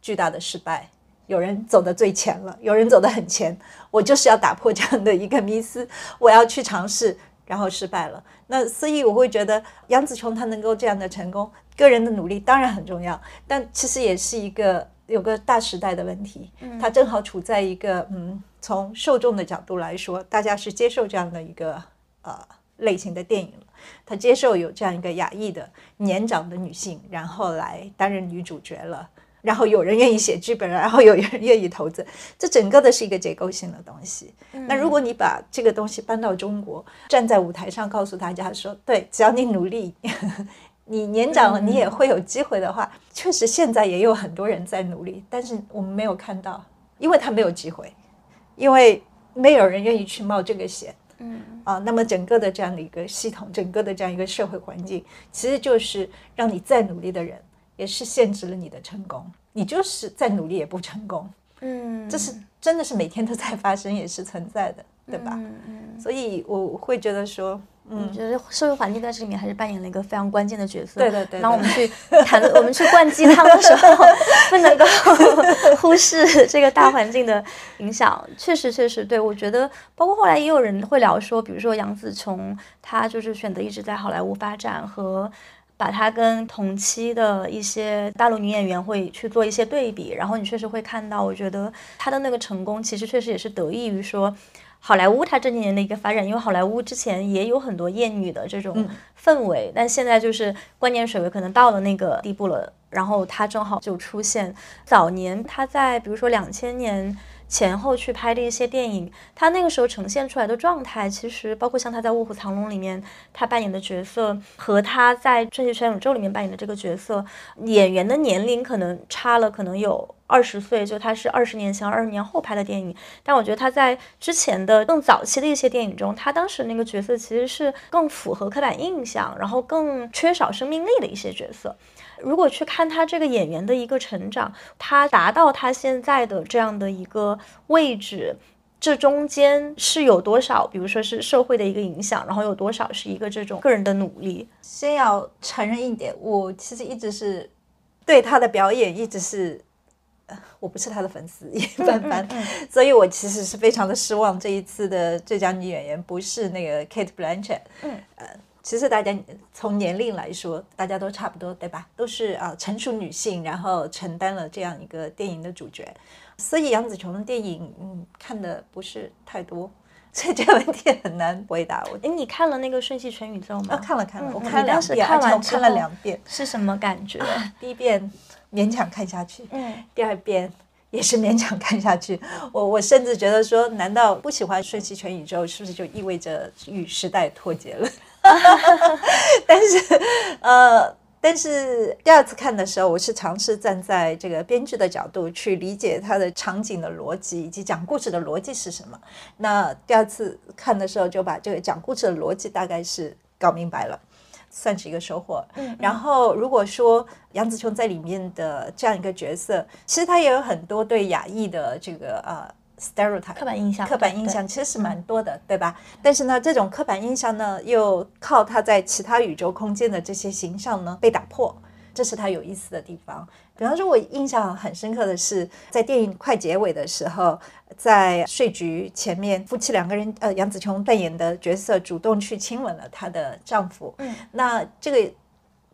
巨大的失败。有人走得最前了，有人走得很前。我就是要打破这样的一个迷思，我要去尝试，然后失败了。那所以我会觉得杨紫琼她能够这样的成功，个人的努力当然很重要，但其实也是一个有个大时代的问题。嗯，她正好处在一个嗯。从受众的角度来说，大家是接受这样的一个呃类型的电影了。他接受有这样一个亚裔的年长的女性，然后来担任女主角了。然后有人愿意写剧本，然后有人愿意投资，这整个的是一个结构性的东西。那如果你把这个东西搬到中国，站在舞台上告诉大家说，对，只要你努力，你年长了你也会有机会的话，确实现在也有很多人在努力，但是我们没有看到，因为他没有机会。因为没有人愿意去冒这个险，嗯啊，那么整个的这样的一个系统，整个的这样一个社会环境，其实就是让你再努力的人，也是限制了你的成功。你就是再努力也不成功，嗯，这是真的是每天都在发生，也是存在的，对吧？嗯嗯，所以我会觉得说。嗯，觉得社会环境在这里面还是扮演了一个非常关键的角色。对对对。当我们 去谈，我们去灌鸡汤的时候，不能够 忽视这个大环境的影响。确实，确实，对我觉得，包括后来也有人会聊说，比如说杨紫琼，她就是选择一直在好莱坞发展，和把她跟同期的一些大陆女演员会去做一些对比。然后你确实会看到，我觉得她的那个成功，其实确实也是得益于说。好莱坞它这几年的一个发展，因为好莱坞之前也有很多艳女的这种氛围，但现在就是观念水位可能到了那个地步了，然后它正好就出现。早年它在比如说两千年前后去拍的一些电影，他那个时候呈现出来的状态，其实包括像他在《卧虎藏龙》里面他扮演的角色，和他在《瞬息全宇宙》里面扮演的这个角色，演员的年龄可能差了，可能有。二十岁，就他是二十年前、二十年后拍的电影，但我觉得他在之前的更早期的一些电影中，他当时那个角色其实是更符合刻板印象，然后更缺少生命力的一些角色。如果去看他这个演员的一个成长，他达到他现在的这样的一个位置，这中间是有多少，比如说是社会的一个影响，然后有多少是一个这种个人的努力？先要承认一点，我其实一直是对他的表演一直是。我不是他的粉丝，一般般，所以我其实是非常的失望。这一次的最佳女演员不是那个 Kate Blanchett，嗯，呃，其实大家从年龄来说，大家都差不多，对吧？都是啊成熟女性，然后承担了这样一个电影的主角。所以杨紫琼的电影，嗯，看的不是太多，所以这个问题很难回答我。哎，你看了那个《瞬息全宇宙》吗？啊看了看了，我看了两遍，看完看了两遍，是什么感觉？第一遍。勉强看下去，嗯，第二遍也是勉强看下去。我我甚至觉得说，难道不喜欢《瞬息全宇宙》是不是就意味着与时代脱节了？但是，呃，但是第二次看的时候，我是尝试站在这个编剧的角度去理解他的场景的逻辑以及讲故事的逻辑是什么。那第二次看的时候，就把这个讲故事的逻辑大概是搞明白了。算是一个收获。嗯，然后如果说杨紫琼在里面的这样一个角色，其实她也有很多对亚裔的这个呃 stereotype 刻板印象，刻板印象其实是蛮多的，对吧？但是呢，这种刻板印象呢，又靠他在其他宇宙空间的这些形象呢被打破，这是他有意思的地方。比方说，我印象很深刻的是，在电影快结尾的时候，在税局前面，夫妻两个人，呃，杨紫琼扮演的角色主动去亲吻了她的丈夫。嗯，那这个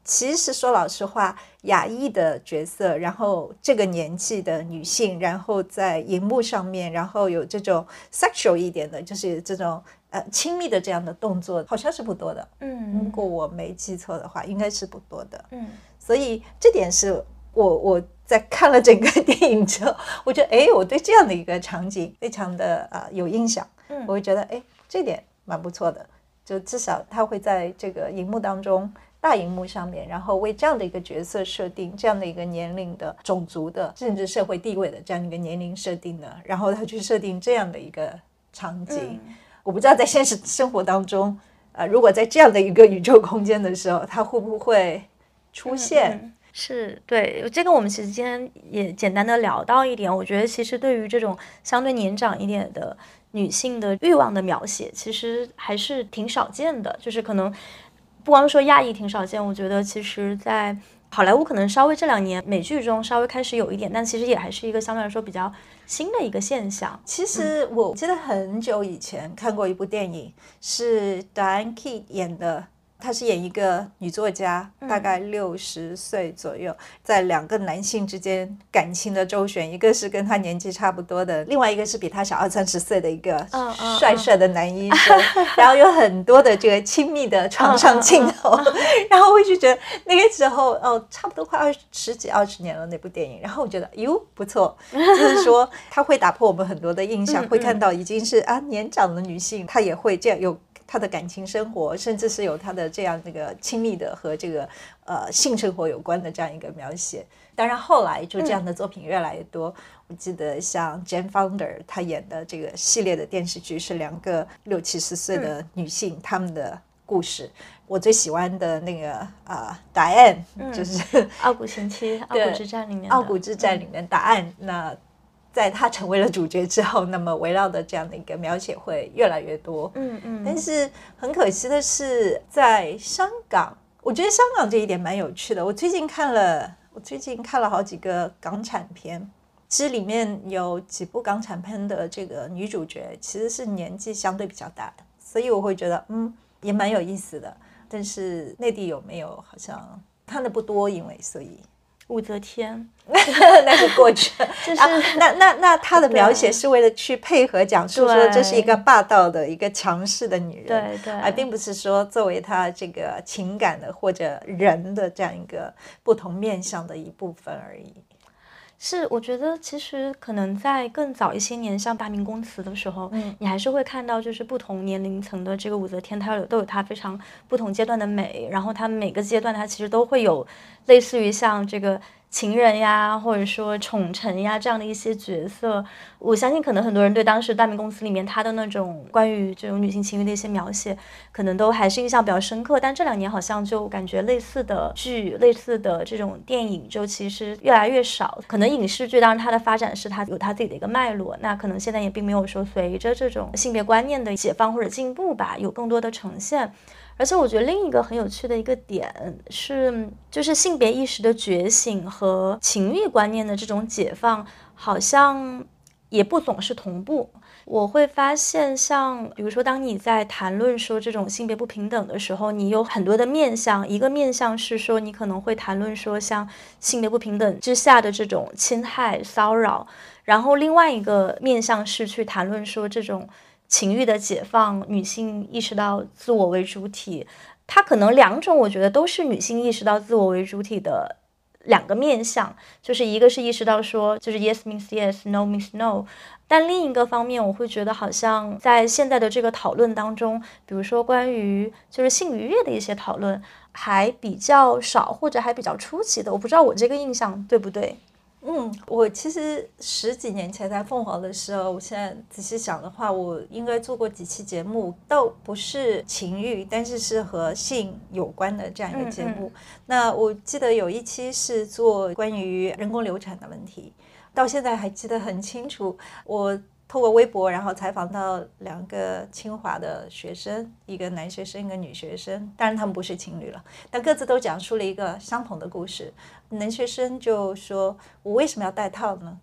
其实说老实话，亚裔的角色，然后这个年纪的女性，然后在荧幕上面，然后有这种 sexual 一点的，就是这种呃亲密的这样的动作，好像是不多的。嗯，如果我没记错的话，应该是不多的。嗯，所以这点是。我我在看了整个电影之后，我觉得哎，我对这样的一个场景非常的呃有印象，嗯我会觉得哎，这点蛮不错的，就至少他会在这个荧幕当中大荧幕上面，然后为这样的一个角色设定这样的一个年龄的、种族的，甚至社会地位的这样一个年龄设定呢？然后他去设定这样的一个场景，我不知道在现实生活当中，呃，如果在这样的一个宇宙空间的时候，他会不会出现？是对这个，我们其实今天也简单的聊到一点。我觉得其实对于这种相对年长一点的女性的欲望的描写，其实还是挺少见的。就是可能不光说亚裔挺少见，我觉得其实在好莱坞可能稍微这两年美剧中稍微开始有一点，但其实也还是一个相对来说比较新的一个现象。其实我记得很久以前看过一部电影，是 Diane k e a t 演的。她是演一个女作家，大概六十岁左右，在两个男性之间感情的周旋，一个是跟她年纪差不多的，另外一个是比她小二三十岁的一个帅帅的男医生，然后有很多的这个亲密的床上镜头，然后我就觉得那个时候哦，差不多快二十几二十年了那部电影，然后我觉得哟不错，就是说他会打破我们很多的印象，会看到已经是啊年长的女性，她也会这样有。他的感情生活，甚至是有他的这样那个亲密的和这个呃性生活有关的这样一个描写。当然后来就这样的作品越来越多。我记得像 Jane Fonda 她演的这个系列的电视剧是两个六七十岁的女性她们的故事。我最喜欢的那个啊，Diane 就是《傲骨贤妻》《傲骨之战》里面，《傲骨之战》里面答案那。在他成为了主角之后，那么围绕的这样的一个描写会越来越多。嗯嗯。但是很可惜的是，在香港，我觉得香港这一点蛮有趣的。我最近看了，我最近看了好几个港产片，其实里面有几部港产片的这个女主角其实是年纪相对比较大的，所以我会觉得嗯也蛮有意思的。但是内地有没有？好像看的不多，因为所以。武则天，那是过去，就是那那那她的描写是为了去配合讲述说这是一个霸道的一个强势的女人，对对，而并不是说作为她这个情感的或者人的这样一个不同面向的一部分而已。是，我觉得其实可能在更早一些年，像大明宫词的时候，嗯，你还是会看到就是不同年龄层的这个武则天，她有都有她非常不同阶段的美，然后她每个阶段她其实都会有类似于像这个。情人呀，或者说宠臣呀，这样的一些角色，我相信可能很多人对当时大明宫词里面他的那种关于这种女性情欲的一些描写，可能都还是印象比较深刻。但这两年好像就感觉类似的剧、类似的这种电影，就其实越来越少。可能影视剧当然它的发展是它有它自己的一个脉络，那可能现在也并没有说随着这种性别观念的解放或者进步吧，有更多的呈现。而且我觉得另一个很有趣的一个点是，就是性别意识的觉醒和情欲观念的这种解放，好像也不总是同步。我会发现，像比如说，当你在谈论说这种性别不平等的时候，你有很多的面向。一个面向是说，你可能会谈论说，像性别不平等之下的这种侵害、骚扰；然后另外一个面向是去谈论说这种。情欲的解放，女性意识到自我为主体，它可能两种，我觉得都是女性意识到自我为主体的两个面向，就是一个是意识到说，就是 yes means yes，no means no，但另一个方面，我会觉得好像在现在的这个讨论当中，比如说关于就是性愉悦的一些讨论，还比较少，或者还比较初级的，我不知道我这个印象对不对。嗯，我其实十几年前在凤凰的时候，我现在仔细想的话，我应该做过几期节目，倒不是情欲，但是是和性有关的这样一个节目。那我记得有一期是做关于人工流产的问题，到现在还记得很清楚。我。透过微博，然后采访到两个清华的学生，一个男学生，一个女学生。当然，他们不是情侣了，但各自都讲述了一个相同的故事。男学生就说：“我为什么要戴套呢？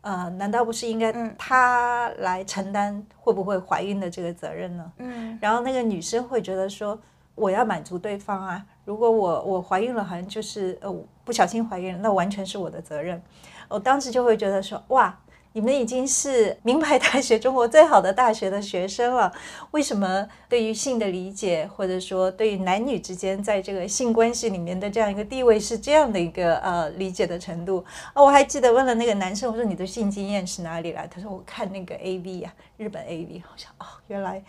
呃，难道不是应该他来承担会不会怀孕的这个责任呢？”嗯。然后那个女生会觉得说：“我要满足对方啊，如果我我怀孕了，好像就是呃不小心怀孕了，那完全是我的责任。”我当时就会觉得说：“哇。”你们已经是名牌大学、中国最好的大学的学生了，为什么对于性的理解，或者说对于男女之间在这个性关系里面的这样一个地位是这样的一个呃理解的程度？啊，我还记得问了那个男生，我说你的性经验是哪里来？他说我看那个 A V 呀，日本 A V，好像哦，原来。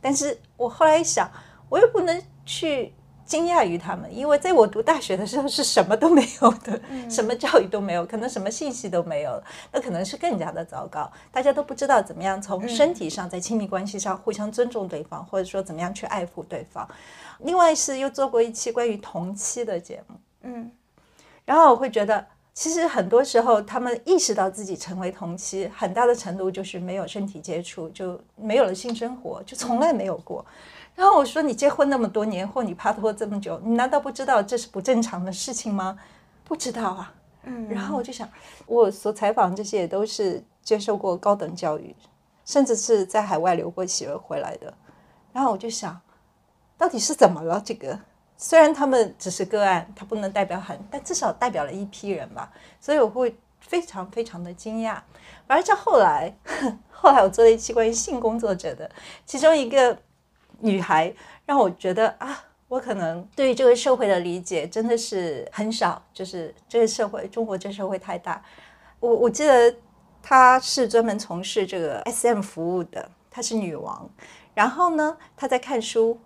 但是我后来一想，我又不能去惊讶于他们，因为在我读大学的时候是什么都没有的，什么教育都没有，可能什么信息都没有了，那可能是更加的糟糕。大家都不知道怎么样从身体上在亲密关系上互相尊重对方，或者说怎么样去爱护对方。另外是又做过一期关于同期的节目，嗯，然后我会觉得，其实很多时候他们意识到自己成为同期，很大的程度就是没有身体接触，就没有了性生活，就从来没有过。然后我说：“你结婚那么多年，或你拍拖这么久，你难道不知道这是不正常的事情吗？不知道啊。”嗯。然后我就想，我所采访这些也都是接受过高等教育，甚至是在海外留过学回来的。然后我就想，到底是怎么了？这个虽然他们只是个案，他不能代表很，但至少代表了一批人吧。所以我会非常非常的惊讶。而且后来，后来我做了一期关于性工作者的，其中一个。女孩让我觉得啊，我可能对于这个社会的理解真的是很少。就是这个社会，中国这社会太大。我我记得她是专门从事这个 SM 服务的，她是女王。然后呢，她在看书，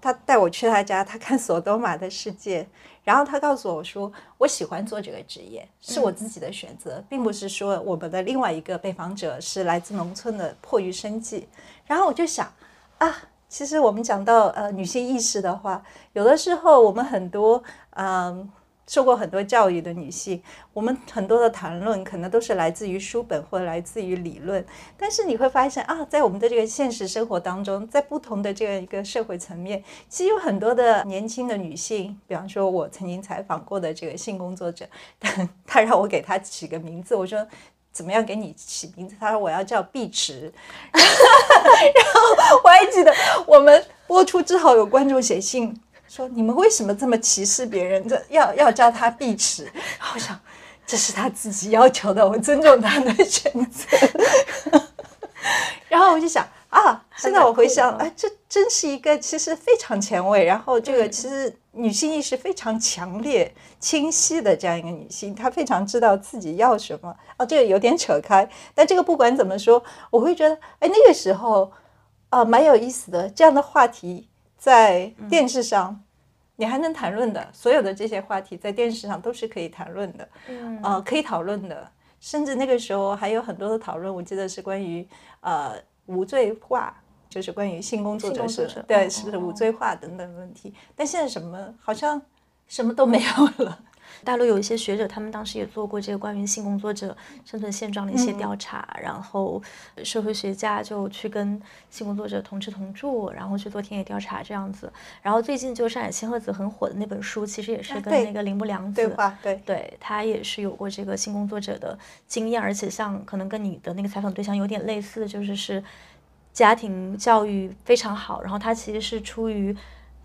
她带我去她家，她看索多玛的世界。然后她告诉我说，我喜欢做这个职业，是我自己的选择，并不是说我们的另外一个被访者是来自农村的，迫于生计。然后我就想啊。其实我们讲到呃女性意识的话，有的时候我们很多嗯受过很多教育的女性，我们很多的谈论可能都是来自于书本或者来自于理论，但是你会发现啊，在我们的这个现实生活当中，在不同的这样一个社会层面，其实有很多的年轻的女性，比方说我曾经采访过的这个性工作者，她让我给她起个名字，我说。怎么样给你起名字？他说我要叫碧池，然后我还记得我们播出之后有观众写信说你们为什么这么歧视别人？这要要叫他碧池？我想这是他自己要求的，我尊重他的选择。然后我就想。啊！现在我回想，哎，这真是一个其实非常前卫，然后这个其实女性意识非常强烈、清晰的这样一个女性，她非常知道自己要什么。哦，这个有点扯开，但这个不管怎么说，我会觉得，哎，那个时候啊，蛮有意思的。这样的话题在电视上你还能谈论的，所有的这些话题在电视上都是可以谈论的，呃，可以讨论的。甚至那个时候还有很多的讨论，我记得是关于呃。无罪化就是关于性工作者是对是不是无罪化等等问题，但现在什么好像什么都没有了。大陆有一些学者，他们当时也做过这个关于性工作者生存现状的一些调查，然后社会学家就去跟性工作者同吃同住，然后去做田野调查这样子。然后最近就上海千鹤子很火的那本书，其实也是跟那个铃木良子对话，对对，他也是有过这个性工作者的经验，而且像可能跟你的那个采访对象有点类似，就是是。家庭教育非常好，然后他其实是出于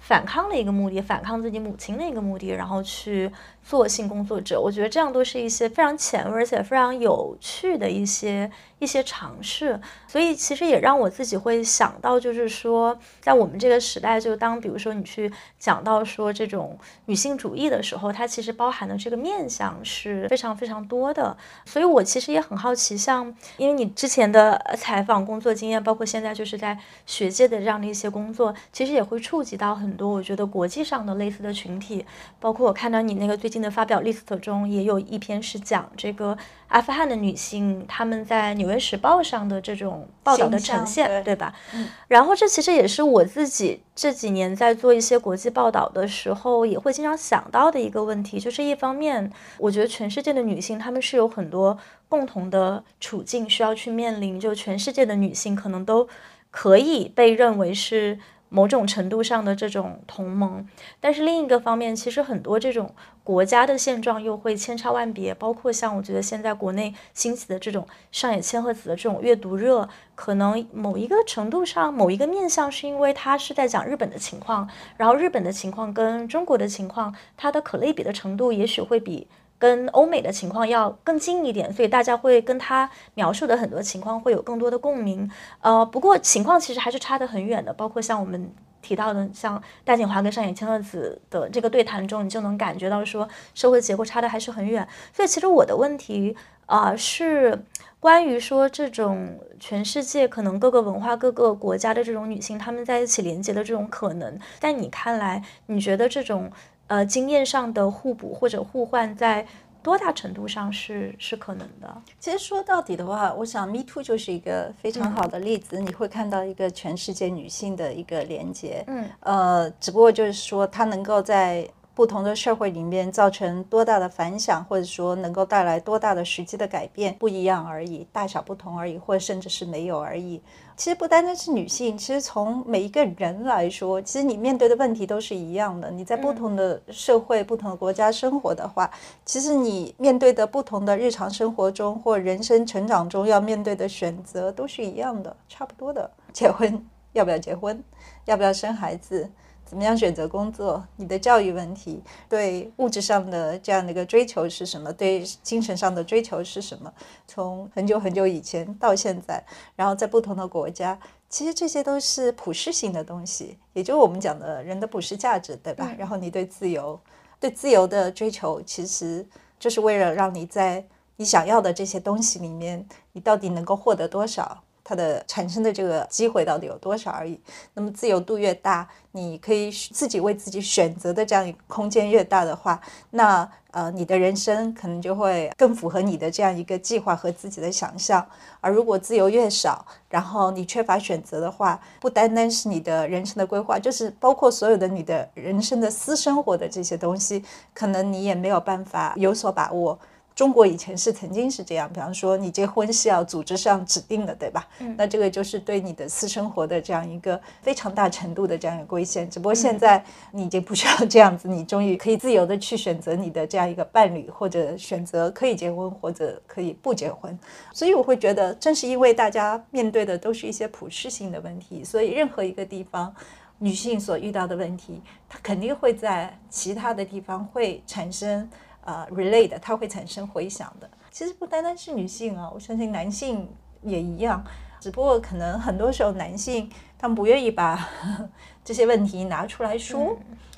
反抗的一个目的，反抗自己母亲的一个目的，然后去。做性工作者，我觉得这样都是一些非常前卫而且非常有趣的一些一些尝试，所以其实也让我自己会想到，就是说，在我们这个时代，就当比如说你去讲到说这种女性主义的时候，它其实包含的这个面向是非常非常多的。所以我其实也很好奇，像因为你之前的采访工作经验，包括现在就是在学界的这样的一些工作，其实也会触及到很多我觉得国际上的类似的群体，包括我看到你那个最。近的发表 list 中也有一篇是讲这个阿富汗的女性，她们在《纽约时报》上的这种报道的呈现，对吧？嗯。然后这其实也是我自己这几年在做一些国际报道的时候，也会经常想到的一个问题，就是一方面，我觉得全世界的女性她们是有很多共同的处境需要去面临，就全世界的女性可能都可以被认为是。某种程度上的这种同盟，但是另一个方面，其实很多这种国家的现状又会千差万别。包括像我觉得现在国内兴起的这种上野千鹤子的这种阅读热，可能某一个程度上、某一个面向，是因为它是在讲日本的情况，然后日本的情况跟中国的情况，它的可类比的程度也许会比。跟欧美的情况要更近一点，所以大家会跟他描述的很多情况会有更多的共鸣。呃，不过情况其实还是差得很远的，包括像我们提到的，像戴锦华跟上野千鹤子的这个对谈中，你就能感觉到说社会结构差的还是很远。所以其实我的问题啊是。关于说这种全世界可能各个文化、各个国家的这种女性，她们在一起连接的这种可能，在你看来，你觉得这种呃经验上的互补或者互换，在多大程度上是是可能的？其实说到底的话，我想 Me Too 就是一个非常好的例子，你会看到一个全世界女性的一个连接。嗯，呃，只不过就是说，它能够在不同的社会里面造成多大的反响，或者说能够带来多大的实际的改变，不一样而已，大小不同而已，或者甚至是没有而已。其实不单单是女性，其实从每一个人来说，其实你面对的问题都是一样的。你在不同的社会、不同的国家生活的话，其实你面对的不同的日常生活中或人生成长中要面对的选择都是一样的，差不多的。结婚要不要结婚？要不要生孩子？怎么样选择工作？你的教育问题，对物质上的这样的一个追求是什么？对精神上的追求是什么？从很久很久以前到现在，然后在不同的国家，其实这些都是普世性的东西，也就是我们讲的人的普世价值，对吧？然后你对自由，对自由的追求，其实就是为了让你在你想要的这些东西里面，你到底能够获得多少？它的产生的这个机会到底有多少而已。那么自由度越大，你可以自己为自己选择的这样一个空间越大的话，那呃，你的人生可能就会更符合你的这样一个计划和自己的想象。而如果自由越少，然后你缺乏选择的话，不单单是你的人生的规划，就是包括所有的你的人生的私生活的这些东西，可能你也没有办法有所把握。中国以前是曾经是这样，比方说你结婚是要组织上指定的，对吧？嗯，那这个就是对你的私生活的这样一个非常大程度的这样一个规限。只不过现在你已经不需要这样子，你终于可以自由的去选择你的这样一个伴侣，或者选择可以结婚或者可以不结婚。所以我会觉得，正是因为大家面对的都是一些普适性的问题，所以任何一个地方女性所遇到的问题，它肯定会在其他的地方会产生。呃，relay 的，它会产生回响的。其实不单单是女性啊，我相信男性也一样。只不过可能很多时候男性他们不愿意把 这些问题拿出来说，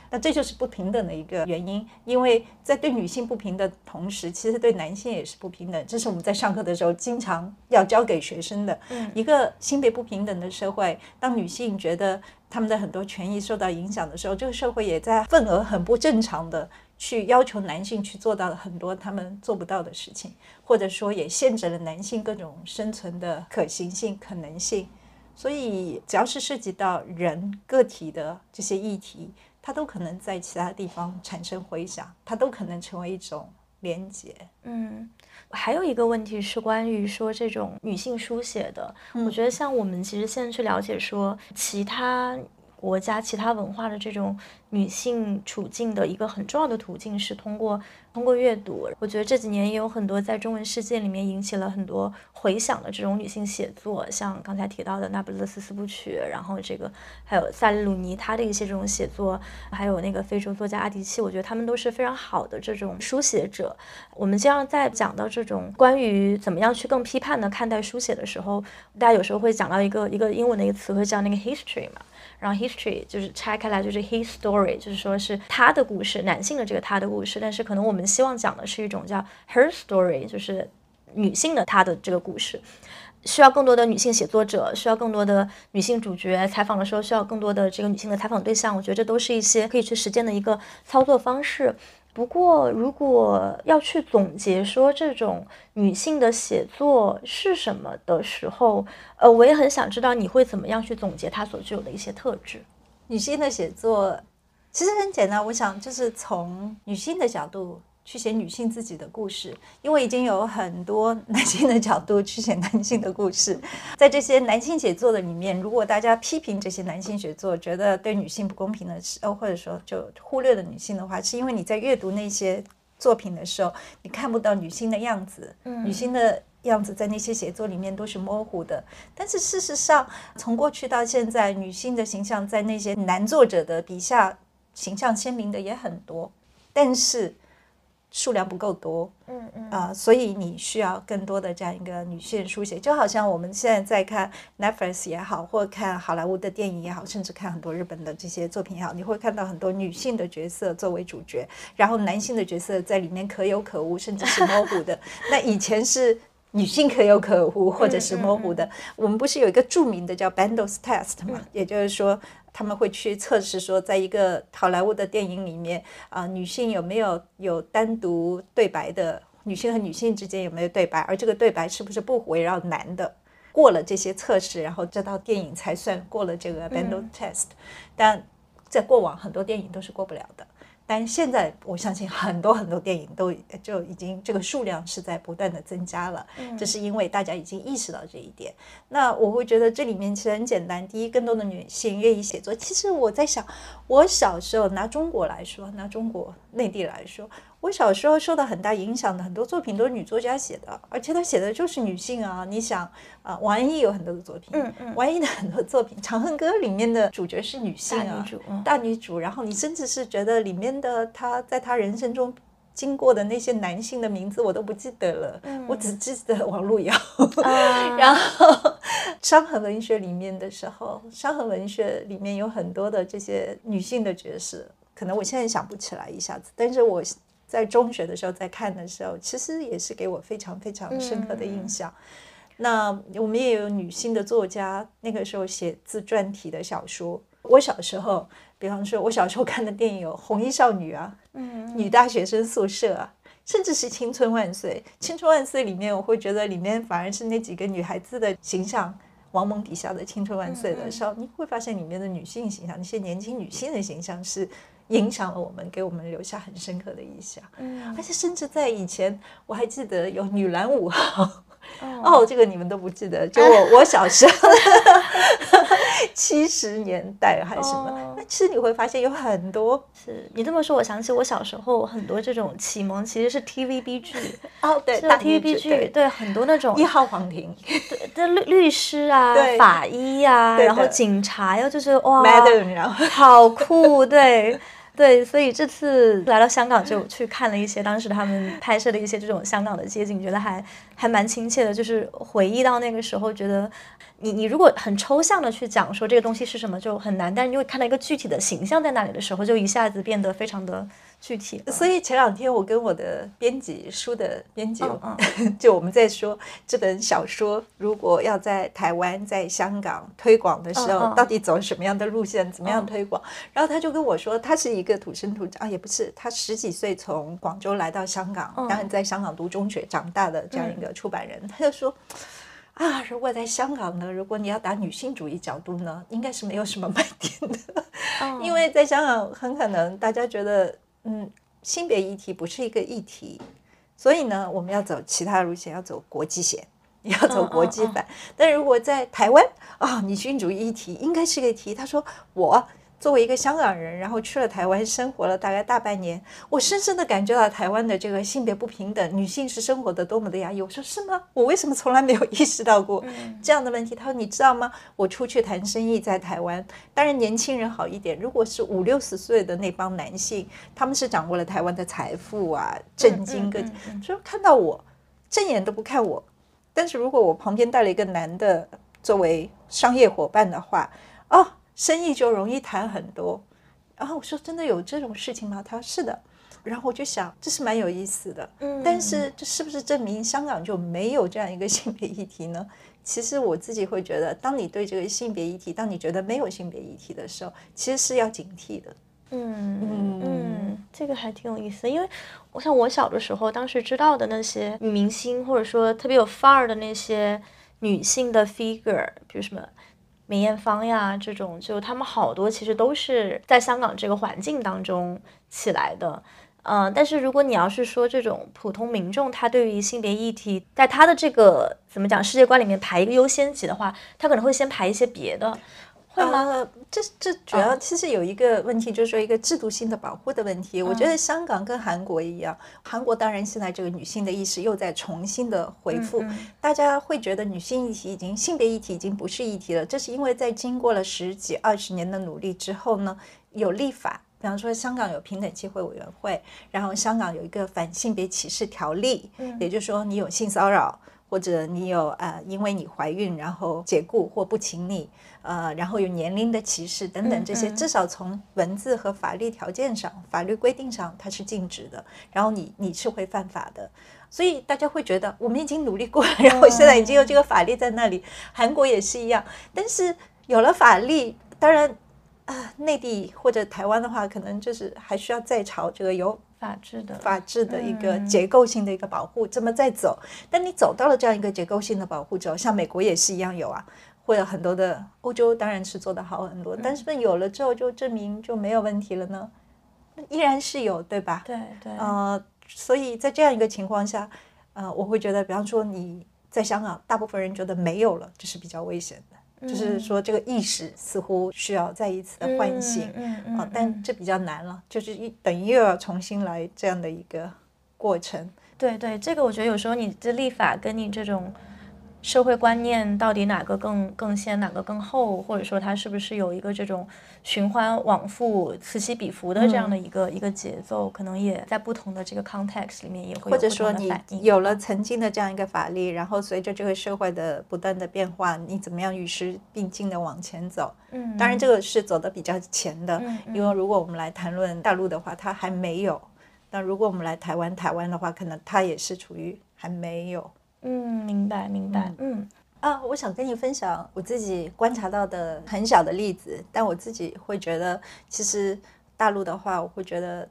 那这就是不平等的一个原因。因为在对女性不平的同时，其实对男性也是不平等。这是我们在上课的时候经常要教给学生的。一个性别不平等的社会，当女性觉得他们的很多权益受到影响的时候，这个社会也在份额很不正常的。去要求男性去做到了很多他们做不到的事情，或者说也限制了男性各种生存的可行性、可能性。所以，只要是涉及到人个体的这些议题，它都可能在其他地方产生回响，它都可能成为一种连结。嗯，还有一个问题是关于说这种女性书写的，我觉得像我们其实现在去了解说其他。国家其他文化的这种女性处境的一个很重要的途径是通过通过阅读。我觉得这几年也有很多在中文世界里面引起了很多回响的这种女性写作，像刚才提到的《那不勒斯四部曲》，然后这个还有萨利鲁尼他的一些这种写作，还有那个非洲作家阿迪契，我觉得他们都是非常好的这种书写者。我们经常在讲到这种关于怎么样去更批判的看待书写的时候，大家有时候会讲到一个一个英文的一个词汇叫那个 history 嘛。然后 history 就是拆开来就是 his story，就是说是他的故事，男性的这个他的故事。但是可能我们希望讲的是一种叫 her story，就是女性的她的这个故事。需要更多的女性写作者，需要更多的女性主角。采访的时候需要更多的这个女性的采访对象。我觉得这都是一些可以去实践的一个操作方式。不过，如果要去总结说这种女性的写作是什么的时候，呃，我也很想知道你会怎么样去总结它所具有的一些特质。女性的写作其实很简单，我想就是从女性的角度。去写女性自己的故事，因为已经有很多男性的角度去写男性的故事。在这些男性写作的里面，如果大家批评这些男性写作，觉得对女性不公平的，呃，或者说就忽略了女性的话，是因为你在阅读那些作品的时候，你看不到女性的样子，女性的样子在那些写作里面都是模糊的。但是事实上，从过去到现在，女性的形象在那些男作者的笔下形象鲜明的也很多，但是。数量不够多，嗯嗯啊，所以你需要更多的这样一个女性书写，就好像我们现在在看 Netflix 也好，或看好莱坞的电影也好，甚至看很多日本的这些作品也好，你会看到很多女性的角色作为主角，然后男性的角色在里面可有可无，甚至是模糊的。那以前是。女性可有可无或者是模糊的。我们不是有一个著名的叫 Bandos Test 吗？也就是说，他们会去测试说，在一个好莱坞的电影里面啊，女性有没有有单独对白的，女性和女性之间有没有对白，而这个对白是不是不围绕男的？过了这些测试，然后这套电影才算过了这个 Bandos Test。但在过往很多电影都是过不了的。但现在我相信很多很多电影都就已经这个数量是在不断的增加了，这是因为大家已经意识到这一点。那我会觉得这里面其实很简单，第一，更多的女性愿意写作。其实我在想，我小时候拿中国来说，拿中国内地来说。我小时候受到很大影响的很多作品都是女作家写的，而且她写的就是女性啊。你想啊，王安忆有很多的作品，嗯嗯，王安忆的很多作品，《长恨歌》里面的主角是女性啊，大女主，大女主。然后你甚至是觉得里面的她在她人生中经过的那些男性的名字我都不记得了，我只记得王璐瑶。然后伤痕文学里面的时候，伤痕文学里面有很多的这些女性的角色，可能我现在想不起来一下子，但是我。在中学的时候，在看的时候，其实也是给我非常非常深刻的印象。那我们也有女性的作家，那个时候写自传体的小说。我小时候，比方说，我小时候看的电影有《红衣少女》啊，嗯，女大学生宿舍啊，甚至是《青春万岁》。《青春万岁》里面，我会觉得里面反而是那几个女孩子的形象。王蒙笔下的《青春万岁》的时候，你会发现里面的女性形象，那些年轻女性的形象是。影响了我们，给我们留下很深刻的印象。嗯，而且甚至在以前，我还记得有女篮五号。哦，这个你们都不记得，就我 我小时候，七十年代还是什么？那其实你会发现有很多。是你这么说，我想起我小时候很多这种启蒙其实是 TVB 剧。哦，对，TVB 剧，对很多那种一号皇庭，对，律律师啊，法医呀，然后警察呀，就是哇，然后好酷，对。对，所以这次来到香港就去看了一些当时他们拍摄的一些这种香港的街景，觉得还还蛮亲切的，就是回忆到那个时候，觉得你你如果很抽象的去讲说这个东西是什么就很难，但是你会看到一个具体的形象在那里的时候，就一下子变得非常的。具体，所以前两天我跟我的编辑书的编辑，就我们在说这本小说如果要在台湾、在香港推广的时候，到底走什么样的路线，怎么样推广？然后他就跟我说，他是一个土生土长啊，也不是，他十几岁从广州来到香港，当然在香港读中学长大的这样一个出版人，他就说啊，如果在香港呢，如果你要打女性主义角度呢，应该是没有什么卖点的，因为在香港很可能大家觉得。嗯，性别议题不是一个议题，所以呢，我们要走其他路线，要走国际线，要走国际版。但如果在台湾啊，女性主义议题应该是个题。他说我。作为一个香港人，然后去了台湾生活了大概大半年，我深深的感觉到台湾的这个性别不平等，女性是生活的多么的压抑。我说是吗？我为什么从来没有意识到过这样的问题？他说你知道吗？我出去谈生意在台湾，当然年轻人好一点，如果是五六十岁的那帮男性，他们是掌握了台湾的财富啊，震惊个，说看到我正眼都不看我。但是如果我旁边带了一个男的作为商业伙伴的话，哦。生意就容易谈很多，然后我说：“真的有这种事情吗？”他说：“是的。”然后我就想，这是蛮有意思的。嗯，但是这是不是证明香港就没有这样一个性别议题呢？其实我自己会觉得，当你对这个性别议题，当你觉得没有性别议题的时候，其实是要警惕的。嗯嗯嗯，这个还挺有意思，因为我想我小的时候，当时知道的那些女明星，或者说特别有范儿的那些女性的 figure，比如什么。梅艳芳呀，这种就他们好多其实都是在香港这个环境当中起来的，嗯，但是如果你要是说这种普通民众，他对于性别议题，在他的这个怎么讲世界观里面排一个优先级的话，他可能会先排一些别的。呃，这这主要其实有一个问题，就是说一个制度性的保护的问题。我觉得香港跟韩国一样，韩国当然现在这个女性的意识又在重新的回复，大家会觉得女性议题已经性别议题已经不是议题了。这是因为在经过了十几二十年的努力之后呢，有立法，比方说香港有平等机会委员会，然后香港有一个反性别歧视条例，也就是说你有性骚扰。或者你有呃，因为你怀孕然后解雇或不请你，呃，然后有年龄的歧视等等这些，至少从文字和法律条件上、法律规定上它是禁止的。然后你你是会犯法的，所以大家会觉得我们已经努力过了，然后现在已经有这个法律在那里。韩国也是一样，但是有了法律，当然啊，内地或者台湾的话，可能就是还需要再朝这个有法治的法治的一个结构性的一个保护这么再走。但你走到了这样一个结构性的保护之后，像美国也是一样有啊，会有很多的欧洲当然是做得好很多，但是不是有了之后就证明就没有问题了呢？依然是有，对吧？对对。呃，所以在这样一个情况下，呃，我会觉得，比方说你在香港，大部分人觉得没有了，这是比较危险的，就是说这个意识似乎需要再一次的唤醒，啊，但这比较难了，就是一等于又要重新来这样的一个过程。对对，这个我觉得有时候你的立法跟你这种。社会观念到底哪个更更先，哪个更后，或者说它是不是有一个这种循环往复、此起彼伏的这样的一个一个节奏，可能也在不同的这个 context 里面也会或者说你有了曾经的这样一个法律，然后随着这个社会的不断的变化，你怎么样与时并进的往前走？嗯，当然这个是走的比较前的，因为如果我们来谈论大陆的话，它还没有；那如果我们来台湾，台湾的话，可能它也是处于还没有。嗯，明白明白。嗯啊，我想跟你分享我自己观察到的很小的例子，但我自己会觉得，其实大陆的话，我会觉得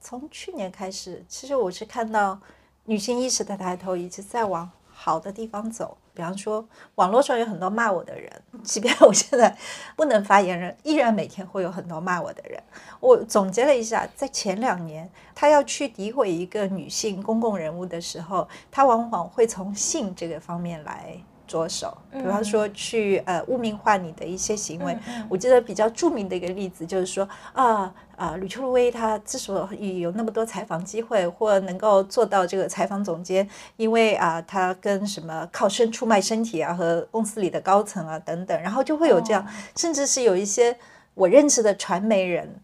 从去年开始，其实我是看到女性意识的抬头，一直在往好的地方走。比方说，网络上有很多骂我的人，即便我现在不能发言人，依然每天会有很多骂我的人。我总结了一下，在前两年，他要去诋毁一个女性公共人物的时候，他往往会从性这个方面来。着手，比方说去呃污名化你的一些行为。我记得比较著名的一个例子就是说啊啊，吕秋薇她之所以有那么多采访机会，或能够做到这个采访总监，因为啊她跟什么靠身出卖身体啊，和公司里的高层啊等等，然后就会有这样，甚至是有一些我认识的传媒人。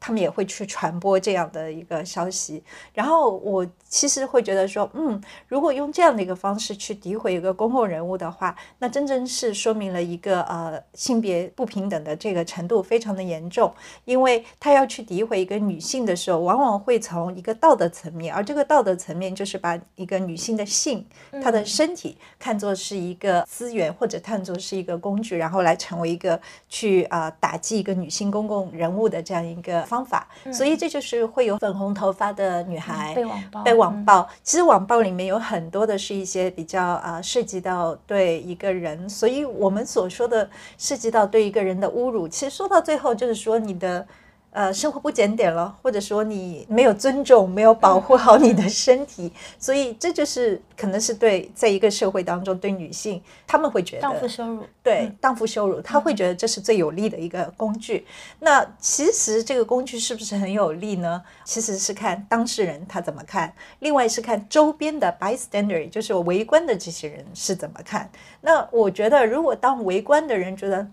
他们也会去传播这样的一个消息，然后我其实会觉得说，嗯，如果用这样的一个方式去诋毁一个公共人物的话，那真正是说明了一个呃性别不平等的这个程度非常的严重，因为他要去诋毁一个女性的时候，往往会从一个道德层面，而这个道德层面就是把一个女性的性、她的身体看作是一个资源，或者看作是一个工具，然后来成为一个去啊打击一个女性公共人物的这样一个。方法，所以这就是会有粉红头发的女孩被网暴。被网暴，其实网暴里面有很多的是一些比较啊，涉及到对一个人，所以我们所说的涉及到对一个人的侮辱，其实说到最后就是说你的。呃，生活不检点了，或者说你没有尊重，没有保护好你的身体，所以这就是可能是对在一个社会当中对女性，他们会觉得荡妇羞辱，对荡妇羞辱，他会觉得这是最有利的一个工具。那其实这个工具是不是很有利呢？其实是看当事人他怎么看，另外是看周边的 bystander，就是围观的这些人是怎么看。那我觉得，如果当围观的人觉得。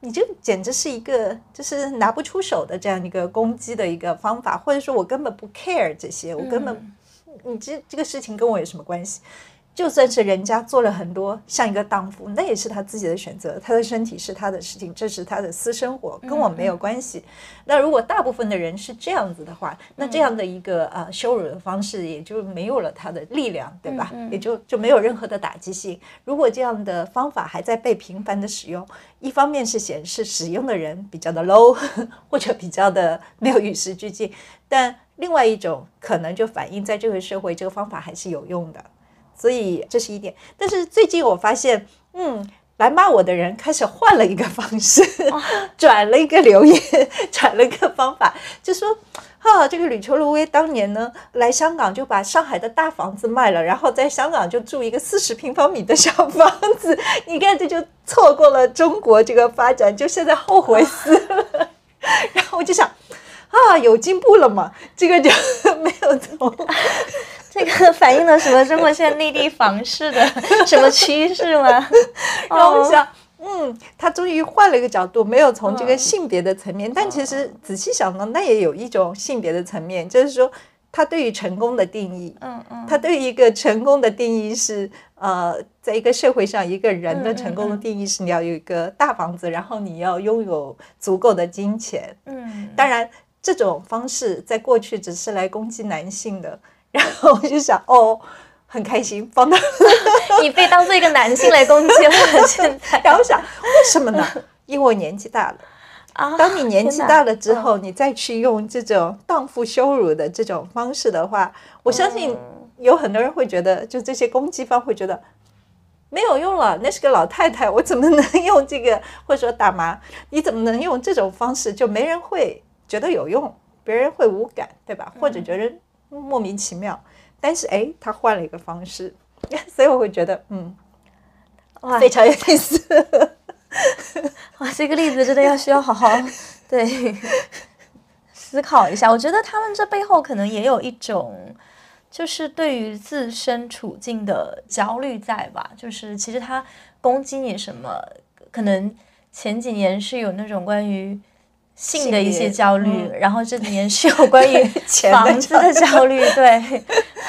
你就简直是一个就是拿不出手的这样一个攻击的一个方法，或者说我根本不 care 这些，我根本，你这这个事情跟我有什么关系？就算是人家做了很多像一个荡妇，那也是他自己的选择，他的身体是他的事情，这是他的私生活，跟我没有关系。那如果大部分的人是这样子的话，那这样的一个呃羞辱的方式也就没有了它的力量，对吧？也就就没有任何的打击性。如果这样的方法还在被频繁的使用，一方面是显示使用的人比较的 low，或者比较的没有与时俱进，但另外一种可能就反映在这个社会，这个方法还是有用的。所以这是一点，但是最近我发现，嗯，来骂我的人开始换了一个方式，转了一个留言，转了一个方法，就说，哈，这个吕秋露薇当年呢来香港就把上海的大房子卖了，然后在香港就住一个四十平方米的小房子，你看这就错过了中国这个发展，就现在后悔死了。然后我就想，啊，有进步了嘛？这个就没有从。这个反映了什么？中国现在内地房市的 什么趋势吗？然后我想，嗯，他终于换了一个角度，没有从这个性别的层面，但其实仔细想呢，那也有一种性别的层面，就是说他对于成功的定义，嗯嗯，他对于一个成功的定义是，呃，在一个社会上，一个人的成功的定义是你要有一个大房子，然后你要拥有足够的金钱，嗯，当然这种方式在过去只是来攻击男性的。然后我就想，哦，很开心，放到 你被当做一个男性来攻击了，现在。然后想为什么呢？因为我年纪大了。啊，当你年纪大了之后，你再去用这种荡妇羞辱的这种方式的话，我相信有很多人会觉得，就这些攻击方会觉得没有用了。那是个老太太，我怎么能用这个？或者说大妈，你怎么能用这种方式？就没人会觉得有用，别人会无感，对吧？或者觉得莫名其妙。但是哎，他换了一个方式，所以我会觉得嗯，哇非常有意思。哇，这个例子真的要需要好好对 思考一下。我觉得他们这背后可能也有一种，就是对于自身处境的焦虑在吧？就是其实他攻击你什么，可能前几年是有那种关于性的一些焦虑，然后这里面是有关于 房子的焦虑，对。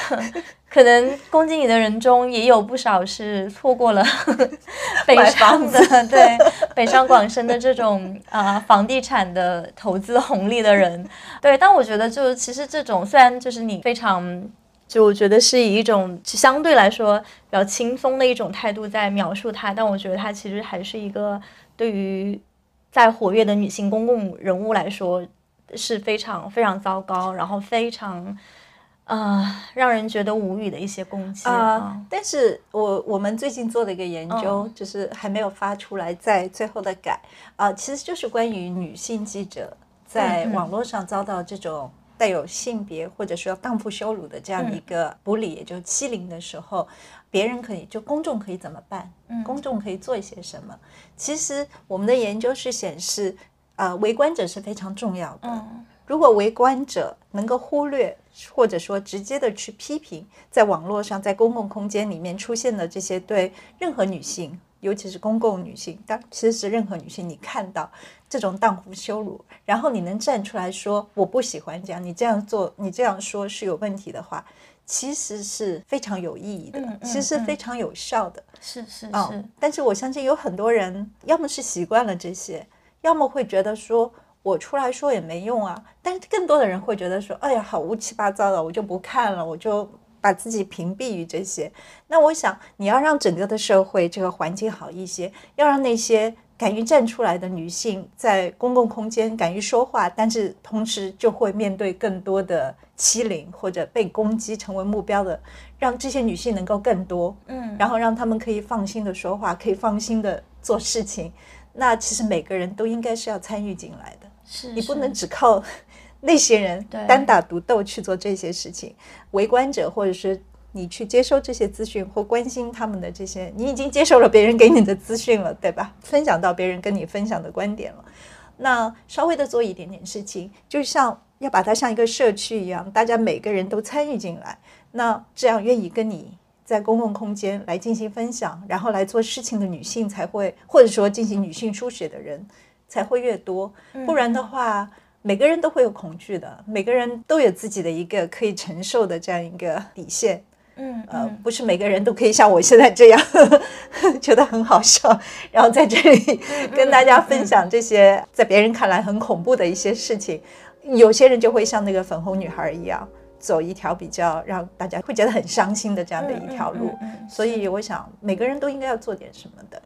可能攻击你的人中也有不少是错过了 北买上房的，对北上广深的这种啊、呃房地产的投资红利的人，对。但我觉得就其实这种虽然就是你非常。就我觉得是以一种相对来说比较轻松的一种态度在描述它，但我觉得它其实还是一个对于在活跃的女性公共人物来说是非常非常糟糕，然后非常呃让人觉得无语的一些攻击啊、啊。但是我我们最近做了一个研究，嗯就是还没有发出来，在最后的改啊、其实就是关于女性记者在网络上遭到这种带有性别或者说荡妇羞辱的这样嗯。一个 bully，、也就欺凌的时候，别人可以就公众可以怎么办？嗯公众可以做一些什么？其实我们的研究是显示，呃，围观者是非常重要的。嗯如果围观者能够忽略，或者说直接的去批评，在网络上、在公共空间里面出现的这些对任何女性，尤其是公共女性，当其实是任何女性，你看到这种荡妇羞辱，然后你能站出来说我不喜欢这样，你这样做，你这样说是有问题的话，其实是非常有意义的，其实是嗯非常有效的。是是啊、是，但是我相信有很多人，要么是习惯了这些，要么会觉得说我出来说也没用啊。但是更多的人会觉得说，哎呀，好乌七八糟的，我就不看了，我就把自己屏蔽于这些。那我想，你要让整个的社会这个环境好一些，要让那些敢于站出来的女性在公共空间敢于说话，但是同时就会面对更多的欺凌或者被攻击成为目标的，让这些女性能够更多。嗯，然后让她们可以放心的说话，可以放心的做事情。那其实每个人都应该是要参与进来的，是你不能只靠那些人单打独斗去做这些事情。围观者或者是你去接收这些资讯或关心他们的这些，你已经接受了别人给你的资讯了，对吧？分享到别人跟你分享的观点了。那稍微的做一点点事情，就像要把它像一个社区一样，大家每个人都参与进来，那这样愿意跟你在公共空间来进行分享，然后来做事情的女性才会，或者说进行女性书写的人才会越多，不然的话。每个人都会有恐惧的，每个人都有自己的一个可以承受的这样一个底线。嗯呃嗯，不是每个人都可以像我现在这样，觉得很好笑，然后在这里跟大家分享这些在别人看来很恐怖的一些事情。有些人就会像那个粉红女孩一样，走一条比较让大家会觉得很伤心的这样的一条路。所以我想，每个人都应该要做点什么的。